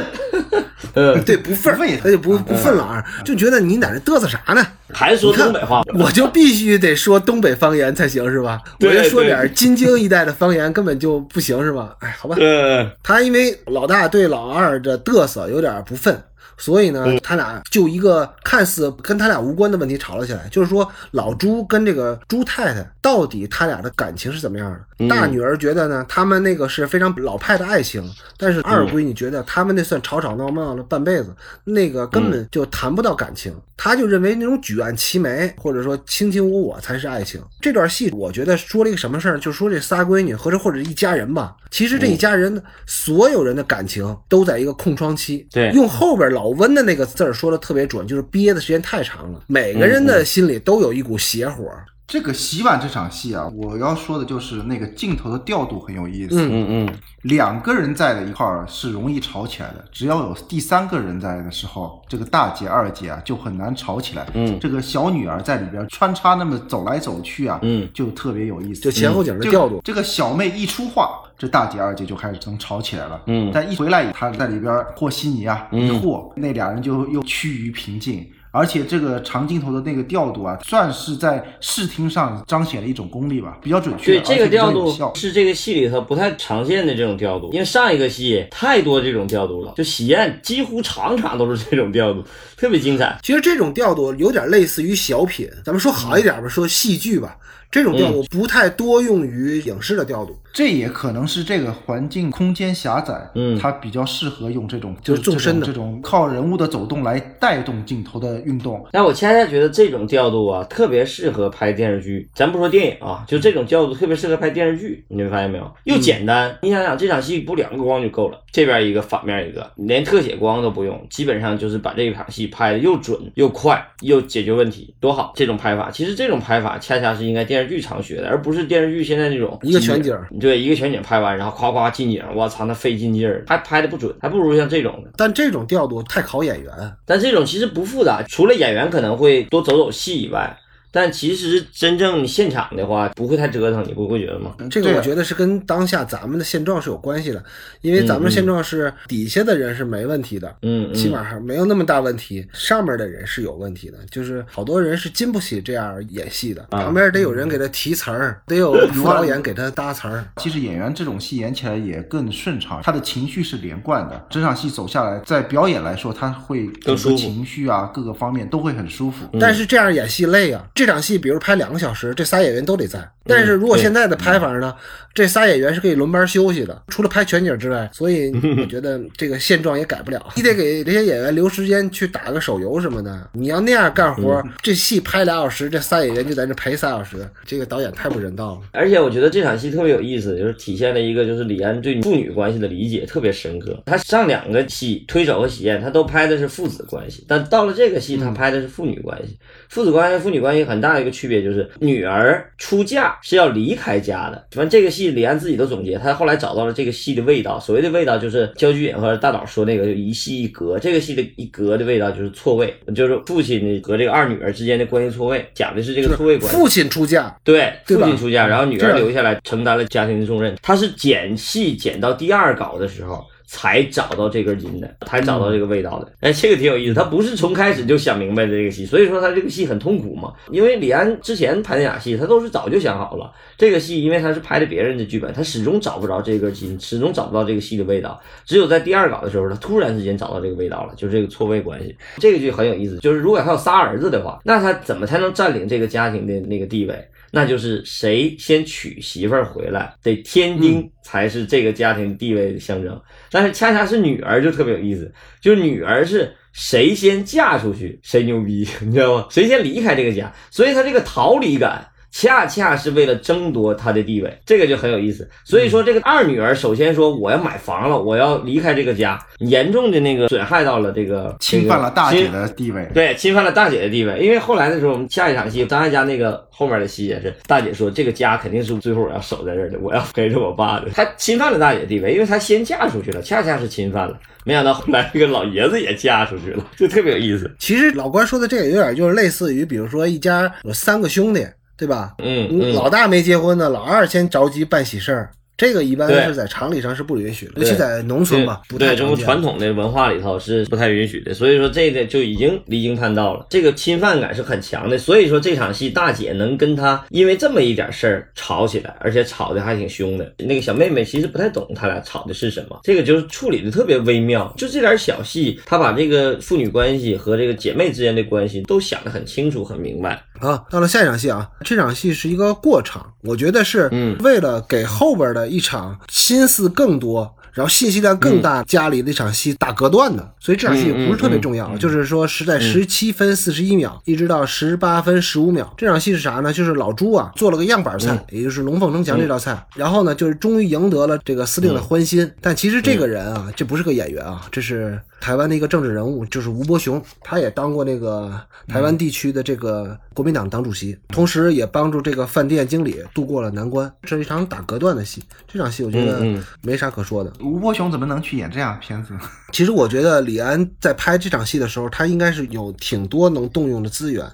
嗯，对，不忿儿不忿，他就不不忿朗，就觉得你在这嘚瑟啥呢？还说东北话，我就必须得说东北方言才行是吧？我就说对点京津一带的方言根本就不行是吧？哎，好吧，嗯他因为老大对老二的嘚瑟有点不忿，所以呢，他俩就一个看似跟他俩无关的问题吵了起来，就是说老朱跟这个朱太太到底他俩的感情是怎么样的？大女儿觉得呢，他们那个是非常老派的爱情，但是二闺女觉得他们那算吵吵闹闹了半辈子，那个根本就谈不到感情。她就认为那种举案齐眉或者说卿卿我我才是爱情。这段戏我觉得说了一个什么事儿，就说这仨闺女或者或者一家人吧，其实这一家人所有人的感情都在一个空窗期。对用后边老温的那个字儿说的特别准，就是憋的时间太长了，每个人的心里都有一股邪火。这个洗碗这场戏啊，我要说的就是那个镜头的调度很有意思。嗯嗯两个人在的一块儿是容易吵起来的，只要有第三个人在的时候，这个大姐二姐啊就很难吵起来。嗯这个小女儿在里边穿插那么走来走去啊，嗯，就特别有意思。就前后景的调度，这个小妹一出话，这大姐二姐就开始能吵起来了。嗯但一回来，她在里边和稀泥啊，嗯一和，那俩人就又趋于平静。而且这个长镜头的那个调度啊，算是在视听上彰显了一种功力吧，比较准确，对这个调度是这个戏里头不太常见的这种调度，因为上一个戏太多这种调度了，就喜宴几乎场场都是这种调度，特别精彩。其实这种调度有点类似于小品，咱们说好一点吧，说戏剧吧，这种调度不太多用于影视的调度。这也可能是这个环境空间狭窄，嗯它比较适合用这种就是纵深的这种这种靠人物的走动来带动镜头的运动。但我恰恰觉得这种调度啊，特别适合拍电视剧。咱不说电影啊，就这种调度特别适合拍电视剧。你们发现没有？又简单，你想想这场戏不两个光就够了，这边一个，反面一个，连特写光都不用，基本上就是把这一场戏拍的又准又快又解决问题，多好！这种拍法，其实这种拍法恰恰是应该电视剧常学的，而不是电视剧现在这种一个全景对，一个全景拍完，然后夸夸近景，我操，那费劲劲儿，还拍的不准，还不如像这种的。但这种调度太考演员，但这种其实不复杂，除了演员可能会多走走戏以外，但其实真正现场的话不会太折腾，你不会觉得吗？这个我觉得是跟当下咱们的现状是有关系的，因为咱们现状是底下的人是没问题的，嗯，起码还没有那么大问题，上面的人是有问题的，就是好多人是经不起这样演戏的，啊旁边得有人给他提词儿，得有副导演给他搭词儿。其实演员这种戏演起来也更顺畅，他的情绪是连贯的。整场戏走下来，在表演来说，他会整个更舒服情绪啊各个方面都会很舒服。但是这样演戏累啊，这场戏，比如拍两个小时，这仨演员都得在。但是如果现在的拍法呢，这仨演员是可以轮班休息的，除了拍全景之外，所以我觉得这个现状也改不了。你得给这些演员留时间去打个手游什么的。你要那样干活，这戏拍俩小时，这仨演员就在这陪仨小时，这个导演太不人道了。而且我觉得这场戏特别有意思，就是体现了一个就是李安对父女关系的理解特别深刻。他上两个戏推手和喜宴，他都拍的是父子关系，但到了这个戏，他拍的是父女关系。父子关系、父女关系很大的一个区别就是，女儿出嫁是要离开家的。反正这个戏李安自己都总结，他后来找到了这个戏的味道。所谓的味道就是焦菊隐和大导说那个就一戏一格，这个戏的一格的味道就是错位，就是父亲和这个二女儿之间的关系错位，讲的是这个错位关系。父亲出嫁，对，对父亲出嫁，然后女儿留下来承担了家庭的重任。他是剪戏剪到第二稿的时候。才找到这根筋的，才找到这个味道的。哎，这个挺有意思，他不是从开始就想明白的这个戏，所以说他这个戏很痛苦嘛。因为李安之前拍那俩戏，他都是早就想好了。这个戏因为他是拍的别人的剧本，他始终找不着这根筋，始终找不到这个戏的味道。只有在第二稿的时候，他突然之间找到这个味道了，就是这个错位关系。这个剧很有意思，就是如果他有仨儿子的话，那他怎么才能占领这个家庭的那个地位？那就是谁先娶媳妇儿回来，得天丁才是这个家庭地位的象征。但是恰恰是女儿就特别有意思，就是女儿是谁先嫁出去谁牛逼，你知道吗？谁先离开这个家，所以她这个逃离感。恰恰是为了争夺她的地位，这个就很有意思。所以说，这个二女儿首先说我要买房了，我要离开这个家，严重的那个损害到了这个侵犯了大姐的地位。对，侵犯了大姐的地位。因为后来的时候，我们下一场戏，张艾嘉那个后面的戏也是，大姐说这个家肯定是最后我要守在这儿的，我要陪着我爸的。她侵犯了大姐的地位，因为她先嫁出去了，恰恰是侵犯了。没想到后来这个老爷子也嫁出去了，就特别有意思。其实老关说的这个有点就是类似于，比如说一家有三个兄弟，对吧？嗯嗯，老大没结婚呢，老二先着急办喜事儿，这个一般对是在常理上是不允许的，尤其在农村嘛，不太对中国太常见。传统的文化里头是不太允许的，所以说这个就已经离经叛道了，这个侵犯感是很强的。所以说这场戏大姐能跟他因为这么一点事儿吵起来，而且吵的还挺凶的。那个小妹妹其实不太懂他俩吵的是什么，这个就是处理的特别微妙。就这点小戏，他把这个父女关系和这个姐妹之间的关系都想得很清楚、很明白。啊，到了下一场戏啊，这场戏是一个过场，我觉得是嗯为了给后边的一场心思更多。然后信息量更大，家里的一场戏打隔断的，所以这场戏也不是特别重要，就是说是在十七分四十一秒一直到十八分十五秒。这场戏是啥呢？就是老朱啊做了个样板菜，也就是龙凤呈祥这道菜，然后呢就是终于赢得了这个司令的欢心。但其实这个人啊，这不是个演员啊，这是台湾的一个政治人物，就是吴伯雄，他也当过那个台湾地区的这个国民党党主席，同时也帮助这个饭店经理度过了难关。这是一场打隔断的戏，这场戏我觉得没啥可说的。吴伯雄怎么能去演这样的片子？其实我觉得李安在拍这场戏的时候，他应该是有挺多能动用的资源。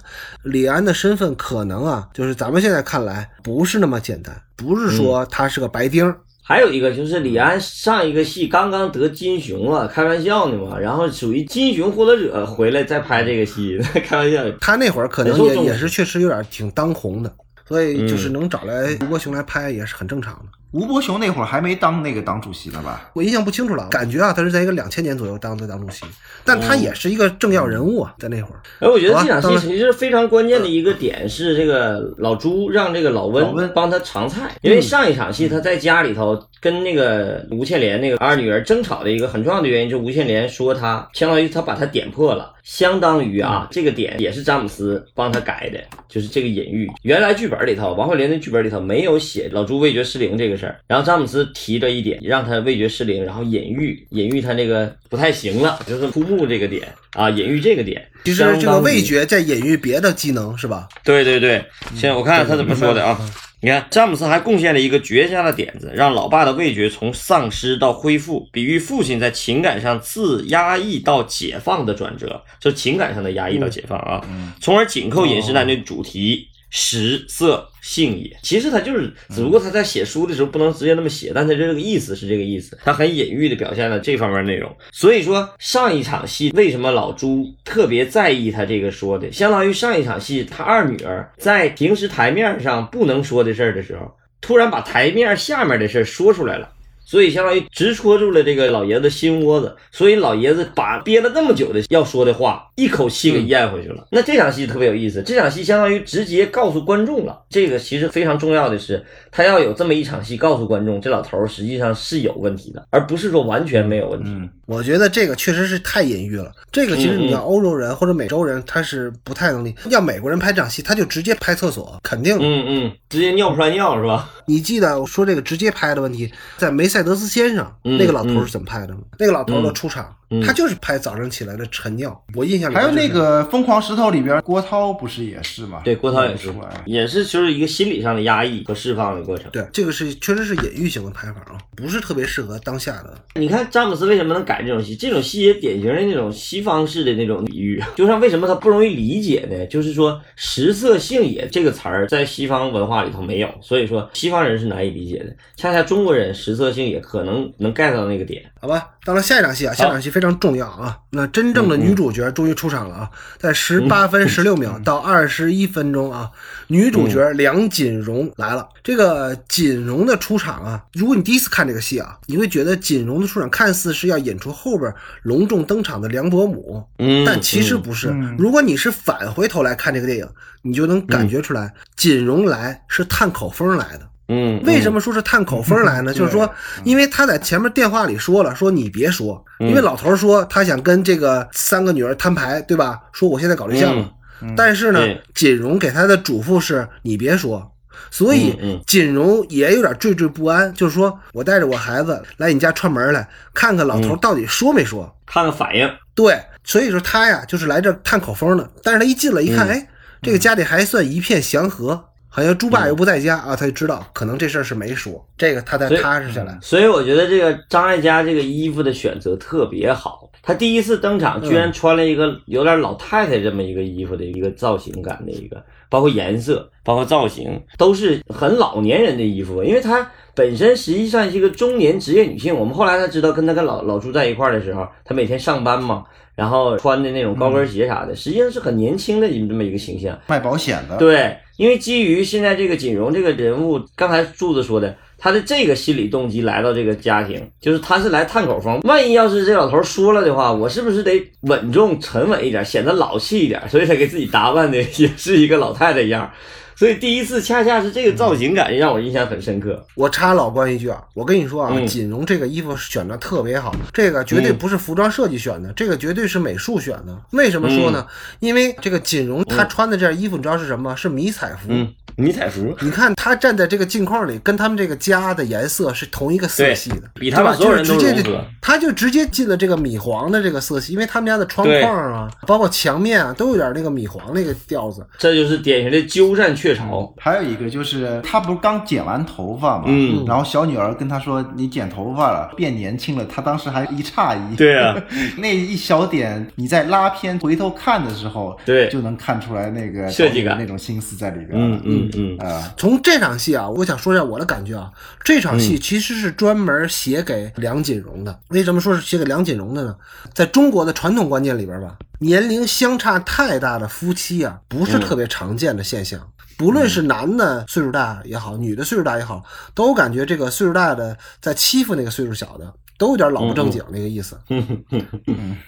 李安的身份可能啊，就是咱们现在看来不是那么简单，不是说他是个白丁儿。还有一个就是李安上一个戏刚刚得金熊了，开玩笑呢嘛，然后属于金熊获得者回来再拍这个戏，开玩笑。他那会儿可能也也是确实有点挺当红的，所以就是嗯能找来吴伯雄来拍也是很正常的。吴伯雄那会儿还没当那个党主席呢吧？我印象不清楚了，感觉啊，他是在一个两千年左右当的党主席，但他也是一个重要人物啊，在那会儿。而我觉得这场戏其实非常关键的一个点是，这个老朱让这个老老温温帮他尝菜，因为上一场戏他在家里头跟那个吴倩莲那个二女儿争吵的一个很重要的原因，就是吴倩莲说他相当于他把他点破了，相当于啊这个点也是詹姆斯帮他改的，就是这个隐喻。原来剧本里头，王慧玲的剧本里头没有写老朱味觉失灵这个事儿，然后詹姆斯提着一点，让他味觉失灵，然后隐喻隐喻他那个不太行了，就是枯木这个点啊，隐喻这个点。其实这个味觉在隐喻别的技能是吧？对对对，现在我看看他怎么说的啊。你看，詹姆斯还贡献了一个绝佳的点子，让老爸的味觉从丧失到恢复，比喻父亲在情感上自压抑到解放的转折，就情感上的压抑到解放啊，从而紧扣饮食男女主题。食色性也，其实他就是，只不过他在写书的时候不能直接那么写，但他这个意思是这个意思，他很隐喻的表现了这方面内容。所以说上一场戏为什么老朱特别在意他这个说的，相当于上一场戏他二女儿在平时台面上不能说的事儿的时候，突然把台面下面的事儿说出来了。所以相当于直戳住了这个老爷子心窝子，所以老爷子把憋了这么久的要说的话一口气给咽回去了。那这场戏特别有意思，这场戏相当于直接告诉观众了，这个其实非常重要的是，他要有这么一场戏告诉观众，这老头实际上是有问题的，而不是说完全没有问题。嗯，我觉得这个确实是太隐喻了。这个其实你要欧洲人或者美洲人，他是不太能理。要美国人拍这场戏，他就直接拍厕所，肯定。嗯嗯，直接尿不出来尿是吧？你记得我说这个直接拍的问题，在梅赛德斯先生嗯那个老头是怎么拍的吗？那个老头的出场，嗯他就是拍早上起来的晨尿。我印象里还有那个《疯狂石头》里边，郭涛不是也是吗？对，郭涛也是也是就是一个心理上的压抑和释放的过程。对，这个是确实是隐喻型的拍法啊，不是特别适合当下的。你看詹姆斯为什么能改这种戏？这种戏也典型的那种西方式的那种比喻，就像为什么它不容易理解呢？就是说食色性也这个词儿在西方文化里头没有，所以说西方人是难以理解的。恰恰中国人食色性也可能能 get 到那个点。好吧，到了下一场戏啊，下一场戏非常重要啊。那真正的女主角终于出场了啊，在十八分十六秒到二十一分钟啊，女主角梁锦荣来了。这个锦荣的出场啊，如果你第一次看这个戏啊，你会觉得锦荣的出场看似是要演出后边隆重登场的梁伯母，嗯但其实不是。如果你是返回头来看这个电影，你就能感觉出来，锦荣来是探口风来的。嗯，为什么说是探口风来呢？就是说，因为他在前面电话里说了，说你别说，因为老头说他想跟这个三个女儿摊牌，对吧？说我现在搞对象了，但是呢，锦荣给他的嘱咐是你别说，所以锦荣也有点惴惴不安，就是说我带着我孩子来你家串门来，看看老头到底说没说。看看反应？对，所以说他呀就是来这探口风的，但是他一进来一看，嗯哎，这个家里还算一片祥和。好像猪爸又不在家啊，他就知道可能这事儿是没说，这个他才踏实下来。所以我觉得这个张艾嘉这个衣服的选择特别好。她第一次登场，居然穿了一个有点老太太这么一个衣服的一个造型感的一个，包括颜色，包括造型，都是很老年人的衣服。因为她本身实际上是一个中年职业女性。我们后来才知道，跟她跟老老朱在一块儿的时候，她每天上班嘛，然后穿的那种高跟鞋啥的，实际上是很年轻的这么一个形象。卖保险的，对，因为基于现在这个锦荣这个人物，刚才柱子说的，他的这个心理动机来到这个家庭，就是他是来探口风。万一要是这老头说了的话，我是不是得稳重沉稳一点，显得老气一点？所以他给自己打扮的也是一个老太太样。所以第一次恰恰是这个造型感让我印象很深刻。我插老关一句啊，我跟你说啊，嗯锦荣这个衣服选的特别好，这个绝对不是服装设计选的，这个绝对是美术选的。为什么说呢？因为这个锦荣她穿的这件衣服，你知道是什么？是迷彩服。嗯，迷彩服，你看他站在这个镜框里，跟他们这个家的颜色是同一个色系的，比他们所有人就是直接就都融合。他就直接进了这个米黄的这个色系，因为他们家的窗框啊，包括墙面啊，都有点那个米黄那个调子。这就是典型的鸠占鹊巢。还有一个就是他不是刚剪完头发嘛，嗯然后小女儿跟他说你剪头发了，变年轻了，他当时还一诧异。对啊，那一小点你在拉片回头看的时候，对就能看出来那个设计感那种心思在里边。嗯嗯嗯，啊，从这场戏啊，我想说一下我的感觉啊。这场戏其实是专门写给梁锦荣的。为什么说是写给梁锦荣的呢？在中国的传统观念里边吧，年龄相差太大的夫妻啊，不是特别常见的现象。不论是男的岁数大也好，女的岁数大也好，都感觉这个岁数大的在欺负那个岁数小的，都有点老不正经那个意思。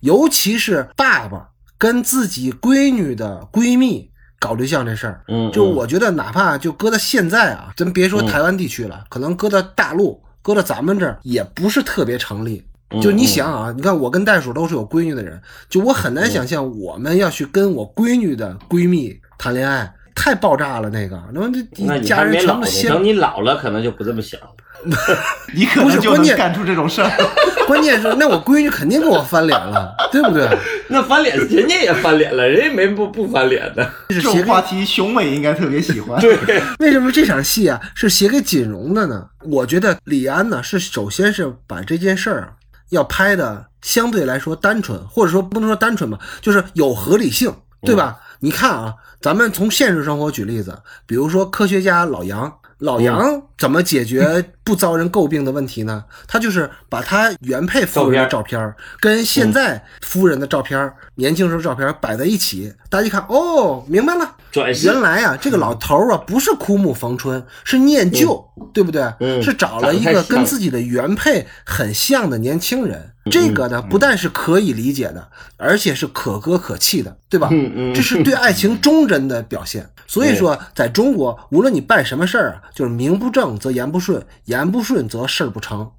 尤其是爸爸跟自己闺女的闺蜜搞对象这事儿，嗯，就我觉得，哪怕就搁到现在啊，咱别说台湾地区了，可能搁到大陆，搁到咱们这儿也不是特别成立。就你想啊，你看我跟袋鼠都是有闺女的人，就我很难想象我们要去跟我闺女的闺蜜谈恋爱，太爆炸了那个，那那家人全还没老呢，部先等你老了可能就不这么想。你可能就能干出这种事儿。关键是那我闺女肯定跟我翻脸了，对不对？那翻脸，人家也翻脸了，人家没不不翻脸的。这种话题，熊美应该特别喜欢。对为什么这场戏啊是写给锦荣的呢？我觉得李安呢是首先是把这件事儿啊要拍的相对来说单纯，或者说不能说单纯吧，就是有合理性，对吧？你看啊，咱们从现实生活举例子，比如说科学家老杨。老杨怎么解决不遭人诟病的问题呢？他就是把他原配夫人的照片跟现在夫人的照片、年轻时候照片摆在一起，大家一看，哦，明白了，转原来啊，这个老头啊不是枯木逢春，是念旧，对不对？嗯是找了一个跟自己的原配很像的年轻人。这个呢，不但是可以理解的，而且是可歌可泣的，对吧？嗯嗯这是对爱情忠贞的表现。所以说，在中国，无论你办什么事儿啊，就是名不正则言不顺，言不顺则事儿不成。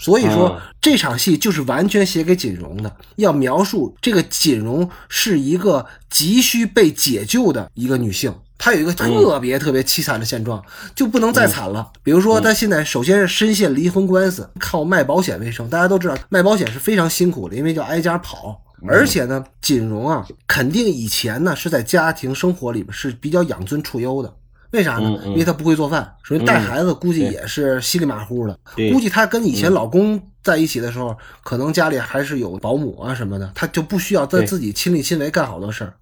所以说啊，这场戏就是完全写给锦荣的，要描述这个锦荣是一个急需被解救的一个女性。她有一个特别特别凄惨的现状，就不能再惨了。比如说，她现在首先是深陷离婚官司，靠卖保险为生。大家都知道，卖保险是非常辛苦的，因为要挨家跑。而且呢，锦荣啊，肯定以前呢是在家庭生活里边是比较养尊处优的。为啥呢？因为她不会做饭，所以带嗯孩子估计也是稀里马虎的。估计她跟以前老公在一起的时候，可能家里还是有保姆啊什么的，她就不需要在自己亲力亲为干好多事儿。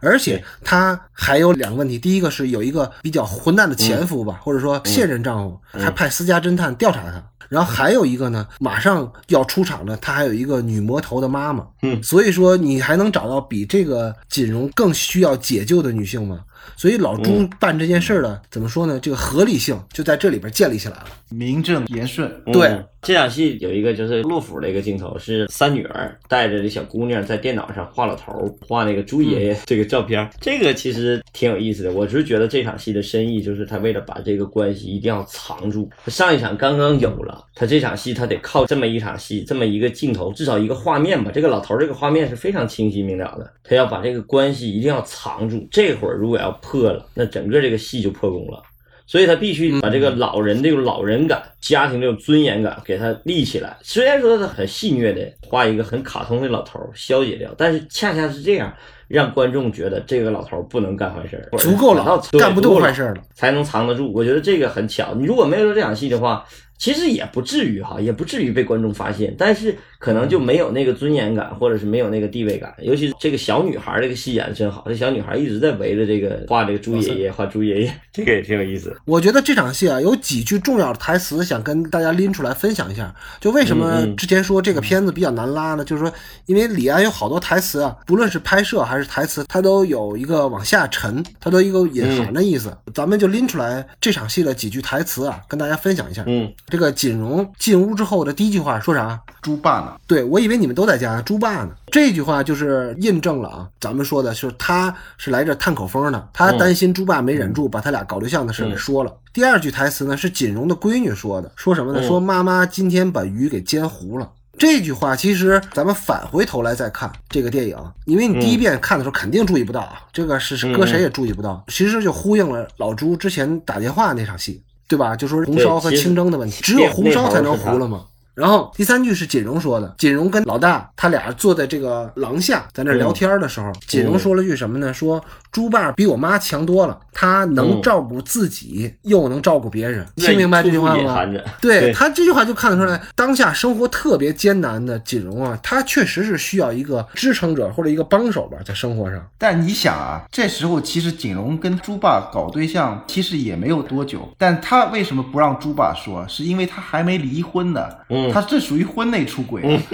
而且她还有两个问题，第一个是有一个比较混蛋的前夫吧，或者说现任丈夫，还派私家侦探调查她。然后还有一个呢，马上要出场的，她还有一个女魔头的妈妈。嗯。所以说你还能找到比这个锦荣更需要解救的女性吗？所以老朱办这件事儿呢，怎么说呢？这个合理性就在这里边建立起来了。名正言顺。对嗯这场戏有一个就是洛甫的一个镜头，是三女儿带着这小姑娘在电脑上画老头，画那个朱爷爷这个照片儿。这个其实挺有意思的。我只是觉得这场戏的深意就是他为了把这个关系一定要藏住。他上一场刚刚有了，他这场戏他得靠这么一场戏，这么一个镜头，至少一个画面吧。这个老头这个画面是非常清晰明了的，他要把这个关系一定要藏住。这会儿如果要破了，那整个这个戏就破功了。所以他必须把这个老人这种老人感、家庭这种尊严感给他立起来。虽然说他很戏谑的画一个很卡通的老头儿消解掉，但是恰恰是这样让观众觉得这个老头儿不能干坏事儿，足够老，对干不动坏事儿了。才能藏得住。我觉得这个很巧。你如果没有这场戏的话，其实也不至于哈，也不至于被观众发现，但是可能就没有那个尊严感，或者是没有那个地位感。尤其是这个小女孩儿这个戏演的真好，这小女孩儿一直在围着这个画这个猪爷爷，画猪爷爷，这个也挺有意思。我觉得这场戏啊，有几句重要的台词想跟大家拎出来分享一下。就为什么之前说这个片子比较难拉呢？就是说，因为李安有好多台词啊，不论是拍摄还是台词，它都有一个往下沉，它都有一个隐含的意思。咱们就拎出来这场戏的几句台词啊，跟大家分享一下。嗯，这个锦荣进屋之后的第一句话说啥？猪爸呢？对我以为你们都在家，猪爸呢？这句话就是印证了啊，咱们说的是他是来这探口风的，他担心猪爸没忍住，把他俩搞对象的事给说了。第二句台词呢是锦荣的闺女说的，说什么呢？嗯说妈妈今天把鱼给煎糊了。这句话其实咱们返回头来再看这个电影，因为你第一遍看的时候肯定注意不到啊，这个是是搁谁也注意不到，其实就呼应了老朱之前打电话那场戏，对吧？就说红烧和清蒸的问题，只有红烧才能糊了吗？然后第三句是锦荣说的，锦荣跟老大他俩坐在这个廊下，在那聊天的时候，锦荣说了句什么呢？说猪爸比我妈强多了，他能嗯照顾自己，又能照顾别人，听明白这句话了吗对他这句话就看得出来，当下生活特别艰难的锦荣啊，他确实是需要一个支撑者或者一个帮手吧，在生活上。但你想啊，这时候其实锦荣跟猪爸搞对象，其实也没有多久。但他为什么不让猪爸说？是因为他还没离婚呢。嗯他这属于婚内出轨啊。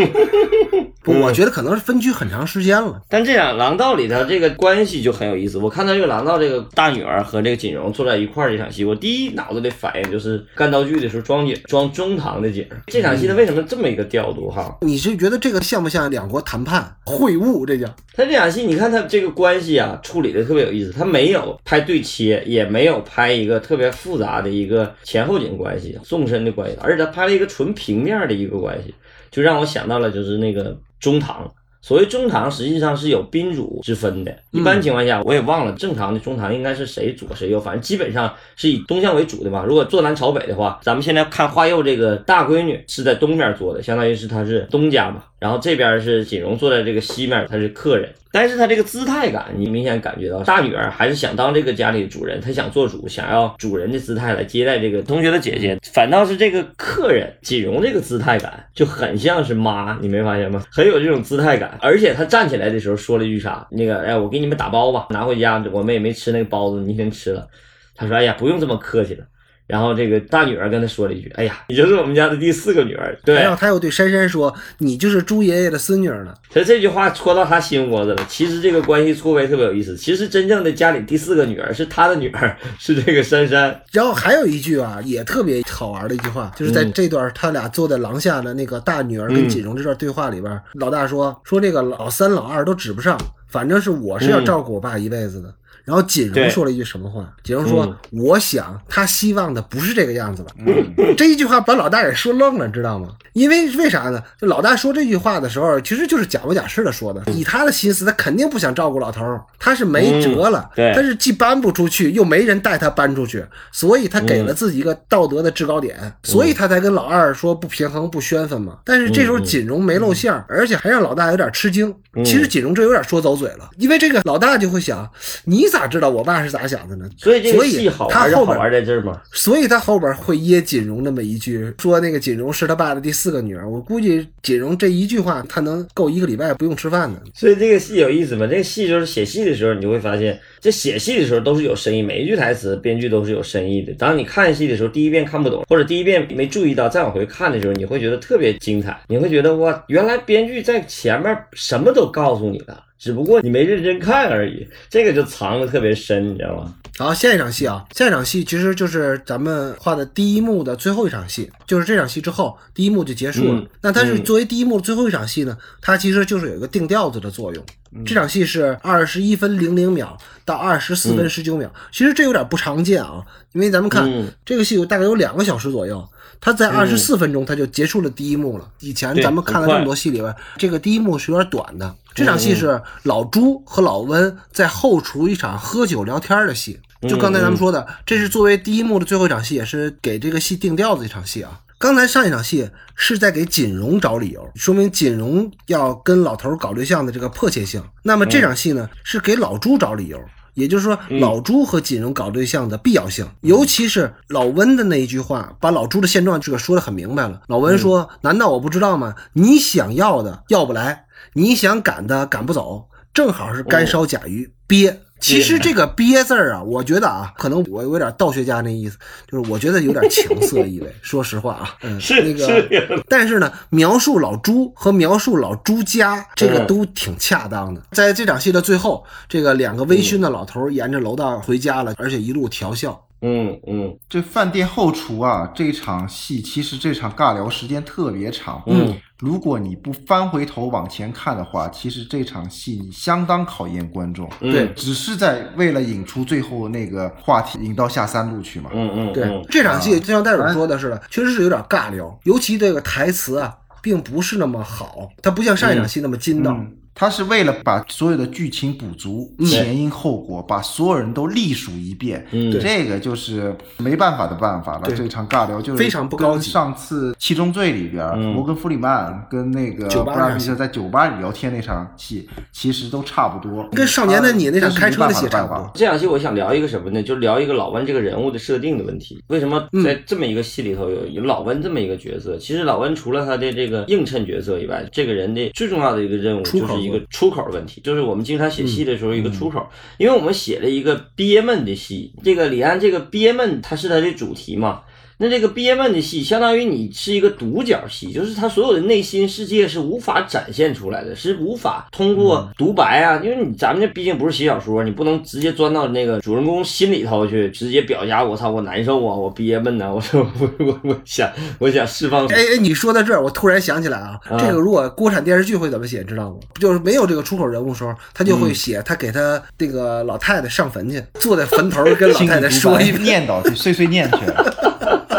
不，我觉得可能是分居很长时间了。但这两狼道里头这个关系就很有意思。我看到这个狼道这个大女儿和这个锦荣坐在一块儿这场戏，我第一脑子里反应就是干道具的时候装景装中堂的景。这场戏它为什么这么一个调度哈？你是觉得这个像不像两国谈判会晤？这叫他这场戏，你看他这个关系啊，处理的特别有意思。他没有拍对切，也没有拍一个特别复杂的一个前后景关系、纵深的关系，而且他拍了一个纯平面这样的一个关系，就让我想到了就是那个中堂。所谓中堂，实际上是有宾主之分的。一般情况下，我也忘了正常的中堂应该是谁左谁右，反正基本上是以东向为主的吧。如果坐南朝北的话，咱们现在看花右这个大闺女是在东面坐的，相当于是她是东家嘛。然后这边是锦荣坐在这个西面，她是客人。但是她这个姿态感，你明显感觉到大女儿还是想当这个家里的主人，她想做主，想要主人的姿态来接待这个同学的姐姐。反倒是这个客人锦荣这个姿态感就很像是妈，你没发现吗？很有这种姿态感。而且他站起来的时候说了一句啥？那个哎，我给你们打包吧，拿回家，我们也没吃那个包子，你先吃了。他说哎呀，不用这么客气了。然后这个大女儿跟他说了一句：“哎呀，你就是我们家的第四个女儿。”对，然后他又对珊珊说：“你就是朱爷爷的孙女儿呢。所以这句话戳到他心窝子了。其实这个关系错位特别有意思。其实真正的家里第四个女儿是他的女儿，是这个珊珊。”然后还有一句啊，也特别好玩的一句话，就是在嗯这段他俩坐在廊下的那个大女儿跟锦荣这段对话里边，老大说说这个老三老二都指不上，反正是我是要照顾我爸一辈子的。然后锦荣说了一句什么话？锦荣说：“嗯我想他希望的不是这个样子吧。嗯，这一句话把老大也说愣了，知道吗？因为为啥呢？就老大说这句话的时候，其实就是假模假式的说的。以他的心思，他肯定不想照顾老头儿，他是没辙了。嗯对但是既搬不出去，又没人带他搬出去，所以他给了自己一个道德的制高点，所以他才跟老二说不平衡、不宣愤嘛。但是这时候锦荣没露馅儿，而且还让老大有点吃惊。嗯其实锦荣这有点说走嘴了，因为这个老大就会想，你咋知道我爸是咋想的呢？所以这个戏好玩就好玩在这儿嘛。所以他后边会噎锦荣那么一句，说那个锦荣是他爸的第四个女儿。我估计锦荣这一句话，他能够一个礼拜不用吃饭呢。所以这个戏有意思吗？这个戏就是写戏的时候，你就会发现，这写戏的时候都是有深意，每一句台词编剧都是有深意的。当你看戏的时候，第一遍看不懂，或者第一遍没注意到，再往回看的时候，你会觉得特别精彩，你会觉得哇，原来编剧在前面什么都告诉你了，只不过你没认真看而已。这个就藏的特别深，你知道吗？好，下一场戏啊，下一场戏其实就是咱们画的第一幕的最后一场戏，就是这场戏之后，第一幕就结束了。嗯那它是嗯作为第一幕最后一场戏呢，它其实就是有一个定调子的作用。这场戏是二十一分零零秒到二十四分十九秒，其实这有点不常见啊，因为咱们看、嗯这个戏有大概有两个小时左右。它在二十四分钟，他就结束了第一幕了。以前咱们看了这么多戏里边，这个第一幕是有点短的。这场戏是老朱和老温在后厨一场喝酒聊天的戏。就刚才咱们说的，这是作为第一幕的最后一场戏，也是给这个戏定调的一场戏啊。刚才上一场戏是在给锦荣找理由，说明锦荣要跟老头搞对象的这个迫切性。那么这场戏呢，是给老朱找理由。也就是说，老朱和锦荣搞对象的必要性，尤其是老温的那一句话，把老朱的现状这个说得很明白了。老温说：“难道我不知道吗？你想要的要不来，你想赶的赶不走，正好是干烧甲鱼憋。”其实这个“憋”字儿啊，我觉得啊，可能我有点道学家那意思，就是我觉得有点情色意味。说实话啊，嗯，是那个是，但是呢，描述老朱和描述老朱家这个嗯都挺恰当的。在这场戏的最后，这个两个微醺的老头沿着楼道回家了，而且一路调笑。嗯嗯这饭店后厨啊，这场戏其实这场尬聊时间特别长。嗯，如果你不翻回头往前看的话，其实这场戏你相当考验观众。嗯对只是在为了引出最后那个话题，引到下三路去嘛。嗯嗯，对嗯，这场戏就像戴总说的似的，确实是有点尬聊，尤其这个台词啊，并不是那么好，它不像上一场戏那么筋道。嗯，他是为了把所有的剧情补足，前因后果，把所有人都历数一遍。嗯这个就是没办法的办法了。对这场尬聊就是非常不高级跟上次《七宗罪》里边，嗯摩根·弗里曼跟那个布拉那场戏皮特在酒吧里聊天那场戏，其实都差不多。跟少年的你那场开车的戏差不多法的办法。这场戏我想聊一个什么呢？就是聊一个老温这个人物的设定的问题。为什么在这么一个戏里头有有老温这么一个角色？其实老温除了他的这个映衬角色以外，这个人的最重要的一个任务就是一个出口问题，就是我们经常写戏的时候一个出口，因为我们写了一个憋闷的戏，这个李安这个憋闷它是他的主题嘛。那这个憋闷的戏，相当于你是一个独角戏，就是他所有的内心世界是无法展现出来的，是无法通过独白啊，因为你咱们这毕竟不是写小说，你不能直接钻到那个主人公心里头去，直接表达我操我难受啊，我憋闷呐、我说我我我想我想释放。哎哎，你说到这儿，我突然想起来啊，啊这个如果国产电视剧会怎么写，知道吗？就是没有这个出口人物的时候，他就会写他给他那个老太太上坟去，坐在坟头 跟老太太说一遍。念叨去，碎碎念去。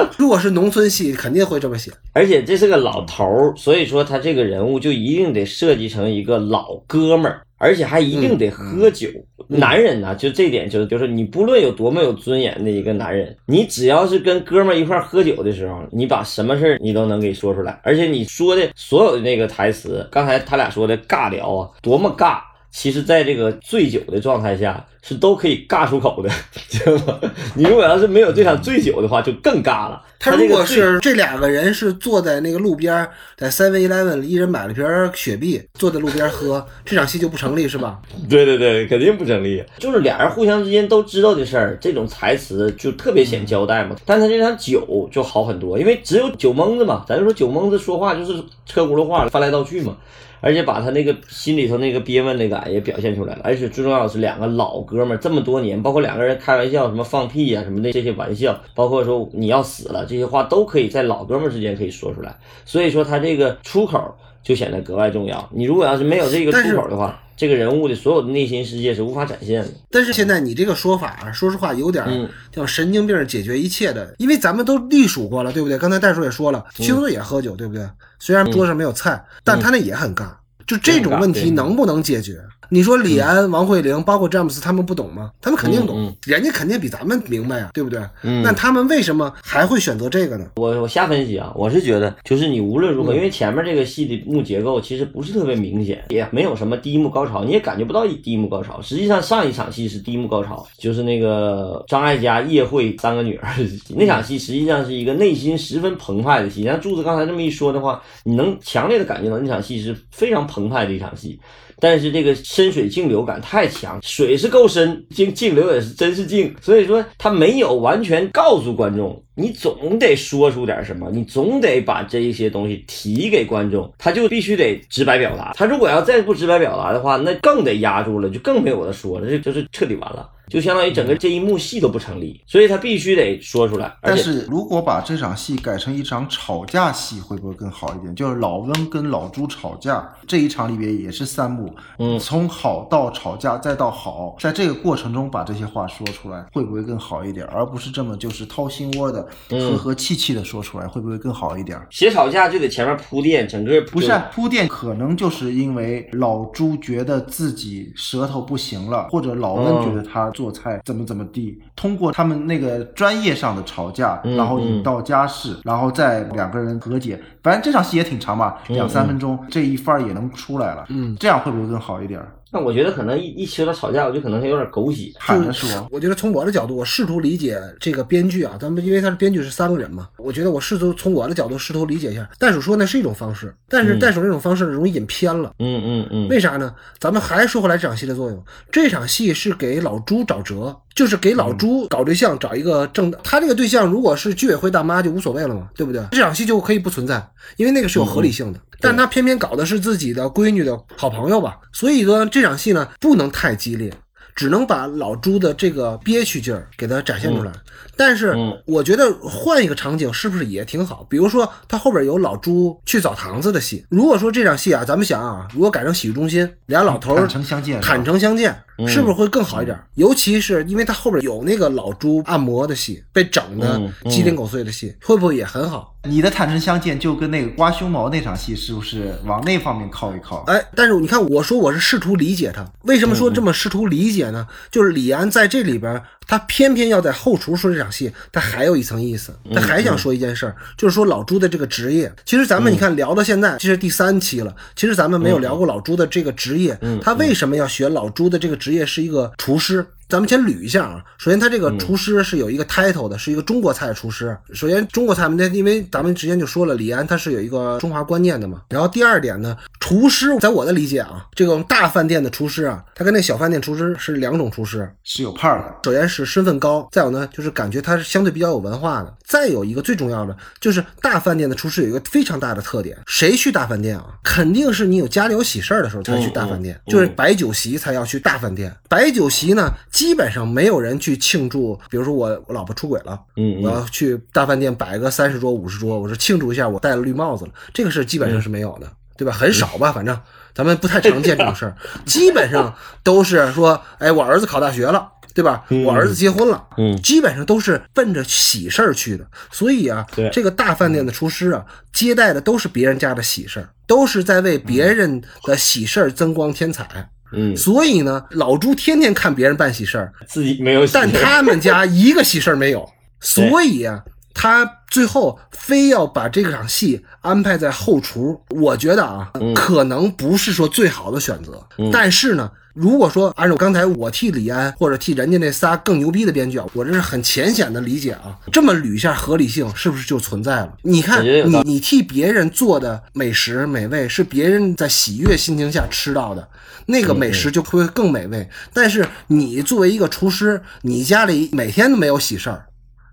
如果是农村戏，肯定会这么写。而且这是个老头儿，所以说他这个人物就一定得设计成一个老哥们儿，而且还一定得喝酒。男人呢，就这点就是就是你不论有多么有尊严的一个男人，你只要是跟哥们儿一块儿喝酒的时候，你把什么事儿你都能给说出来，而且你说的所有的那个台词，刚才他俩说的尬聊啊，多么尬。其实在这个醉酒的状态下是都可以尬出口的，知道吗？你如果要是没有这场醉酒的话，就更尬了。他如果是这两个人是坐在那个路边儿，在 Seven Eleven 一人买了瓶雪碧，坐在路边儿喝，这场戏就不成立是吧？对对对，肯定不成立。就是俩人互相之间都知道的事儿，这种台词就特别显交代嘛。但他这场酒就好很多，因为只有酒蒙子嘛，咱就说酒蒙子说话就是车轱辘话，翻来倒去嘛。而且把他那个心里头那个憋闷那感也表现出来了，而且最重要的是两个老哥们这么多年，包括两个人开玩笑，什么放屁呀、什么的这些玩笑，包括说你要死了这些话都可以在老哥们之间可以说出来，所以说他这个出口就显得格外重要。你如果要是没有这个出口的话，这个人物的所有的内心世界是无法展现的。但是现在你这个说法啊，说实话有点叫神经病解决一切的，因为咱们都隶属过了，对不对？刚才戴叔也说了，嗯七宗罪也喝酒，对不对？虽然桌上没有菜，但他那也很尬。就这种问题能不能解决？你说李安、王慧玲，包括詹姆斯，他们不懂吗？他们肯定懂，人家肯定比咱们明白啊，对不对？嗯那他们为什么还会选择这个呢？我我瞎分析啊，我是觉得，就是你无论如何，因为前面这个戏的幕结构其实不是特别明显，也没有什么第一幕高潮，你也感觉不到第一幕高潮。实际上上一场戏是第一幕高潮，就是那个张艾嘉夜会三个女儿 那场戏，实际上是一个内心十分澎湃的戏。像柱子刚才这么一说的话，你能强烈的感觉到那场戏是非常澎湃的一场戏。但是这个深水静流感太强，水是够深，静静流也是真是静，所以说他没有完全告诉观众，你总得说出点什么，你总得把这一些东西提给观众，他就必须得直白表达。他如果要再不直白表达的话，那更得压住了，就更没有的说了，这就是彻底完了，就相当于整个这一幕戏都不成立，所以他必须得说出来。但是如果把这场戏改成一场吵架戏，会不会更好一点？就是老温跟老朱吵架，这一场里边也是三幕，嗯从好到吵架再到好，在这个过程中把这些话说出来，会不会更好一点？而不是这么就是掏心窝的、嗯和和气气的说出来，会不会更好一点？写吵架就得前面铺垫，整个不是啊铺垫，可能就是因为老朱觉得自己舌头不行了，或者老温嗯觉得他做菜怎么怎么地，通过他们那个专业上的吵架，嗯然后引到家事，然后再两个人和解。反正这场戏也挺长吧，两三分钟，这一番儿也能出来了。嗯，这样会不会更好一点？那我觉得可能一一说到吵架，我就可能有点狗血。很难说，我觉得从我的角度，我试图理解这个编剧啊，咱们因为他是编剧是三个人嘛，我觉得我试图从我的角度试图理解一下。袋鼠说那是一种方式，但是嗯袋鼠这种方式容易引偏了。嗯嗯嗯，为啥呢？咱们还说回来这场戏的作用，这场戏是给老朱找辙，就是给老朱搞对象，找一个正。他这个对象如果是居委会大妈就无所谓了嘛，对不对？这场戏就可以不存在，因为那个是有合理性的。但他偏偏搞的是自己的闺女的好朋友吧，所以说这场戏呢不能太激烈。只能把老朱的这个憋屈劲儿给他展现出来，但是嗯我觉得换一个场景是不是也挺好？比如说他后边有老朱去澡堂子的戏，如果说这场戏啊，咱们想啊，如果改成洗浴中心，俩老头儿坦诚相见，坦诚相见，嗯是不是会更好一点？尤其是因为他后边有那个老朱按摩的戏，被整的鸡零狗碎的戏，会不会也很好？你的坦诚相见就跟那个刮胸毛那场戏是不是往那方面靠一靠？哎，但是你看，我说我是试图理解他，为什么说这么试图理解呢？就是李安在这里边，他偏偏要在后厨说这场戏，他还有一层意思，他还想说一件事儿，就是说老朱的这个职业。其实咱们你看聊到现在，这是第三期了，其实咱们没有聊过老朱的这个职业，他为什么要学老朱的这个职业是一个厨师？咱们先捋一下啊。首先，他这个厨师是有一个 title 的，是一个中国菜的厨师。首先，中国菜嘛，那因为咱们之前就说了，李安他是有一个中华观念的嘛。然后第二点呢，厨师在我的理解啊，这种大饭店的厨师啊，他跟那小饭店厨师是两种厨师。是有派儿的。首先是身份高，再有呢就是感觉他是相对比较有文化的。再有一个最重要的就是大饭店的厨师有一个非常大的特点，谁去大饭店啊？肯定是你有家里有喜事儿的时候才去大饭店，嗯嗯就是摆酒席才要去大饭店。摆酒席呢，基本上没有人去庆祝，比如说我我老婆出轨了，嗯嗯我要去大饭店摆个三十桌五十桌，我说庆祝一下我戴了绿帽子了，这个事基本上是没有的。对吧？很少吧，反正咱们不太常见这种事儿，基本上都是说，哎，我儿子考大学了，对吧？我儿子结婚了，嗯基本上都是奔着喜事儿去的。所以啊，这个大饭店的厨师啊，接待的都是别人家的喜事儿，都是在为别人的喜事儿增光添彩。嗯，所以呢，老朱天天看别人办喜事儿，自己没有喜但他们家一个喜事儿没有，所以啊，他最后非要把这场戏安排在后厨，我觉得啊，可能不是说最好的选择。但是呢，如果说按照刚才我替李安或者替人家那仨更牛逼的编剧啊，我这是很浅显的理解啊，这么捋一下合理性是不是就存在了？你看，你你替别人做的美食美味是别人在喜悦心情下吃到的，那个美食就会更美味。但是你作为一个厨师，你家里每天都没有喜事儿，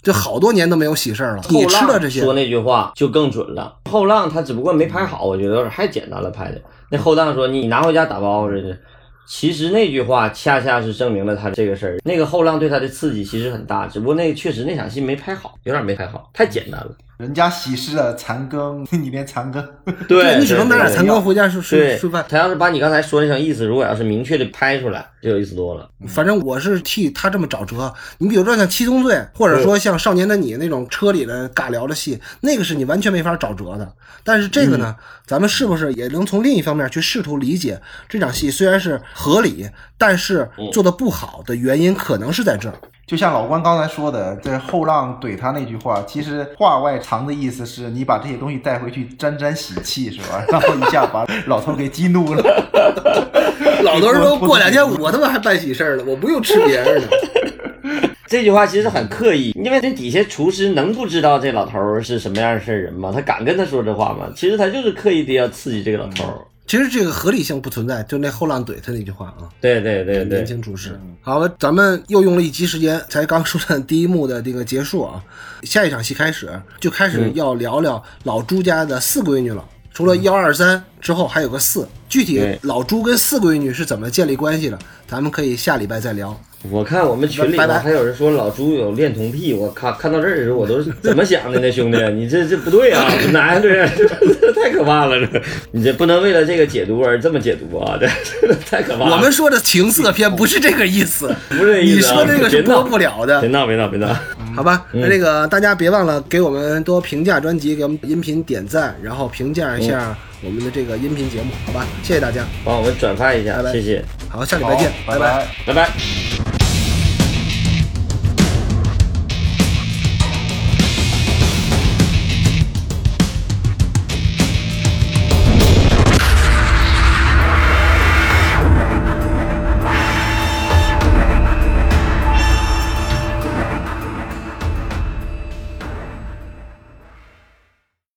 就好多年都没有喜事儿了，你后浪吃的这些说那句话就更准了。后浪他只不过没拍好，我觉得有点太简单了拍的。那后浪说你拿回家打包着去。其实那句话恰恰是证明了他这个事儿。那个后浪对他的刺激其实很大，只不过那确实那场戏没拍好，有点没拍好，太简单了。人家喜事的残羹，你连残羹，对，你只能拿点残羹回家睡睡对睡饭。他要是把你刚才说那层意思，如果要是明确的拍出来，就有意思多了。反正我是替他这么找辙。你比如说像《七宗罪》，或者说像《少年的你》那种车里的尬聊的戏，那个是你完全没法找辙的。但是这个呢，咱们是不是也能从另一方面去试图理解这场戏虽然是合理，但是做的不好的原因可能是在这儿。就像老关刚才说的，这后浪怼他那句话，其实话外藏的意思是你把这些东西带回去沾沾喜气，是吧？然后一下把老头给激怒了。老头说过两天我他妈还办喜事儿呢，我不用吃别人的。这句话其实很刻意，因为这底下厨师能不知道这老头儿是什么样的事儿人吗？他敢跟他说这话吗？其实他就是刻意的要刺激这个老头儿。其实这个合理性不存在，就那后浪怼他那句话啊。对对对对年，轻厨师。好了，咱们又用了一集时间，才刚说完第一幕的这个结束啊。下一场戏开始，就开始要聊聊老朱家的四闺女了。除了幺二三之后，还有个四。具体老朱跟四闺女是怎么建立关系的，咱们可以下礼拜再聊。我看我们群里还有人说老朱有恋童癖，我看看到这儿的时候，我都是怎么想的呢，兄弟？你这这不对啊，男的？这太可怕了，这你这不能为了这个解读而这么解读啊，这这太可怕了。我们说的情色片不是这个意思，不是这意你思啊说这个是播不了的别。闹别闹别闹，好吧，那这个大家别忘了给我们多评价专辑，给我们音频点赞，然后评价一下我们的这个音频节目，好吧？谢谢大家，帮我们转发一下拜，拜。谢谢，好，下礼拜见，拜拜。拜拜。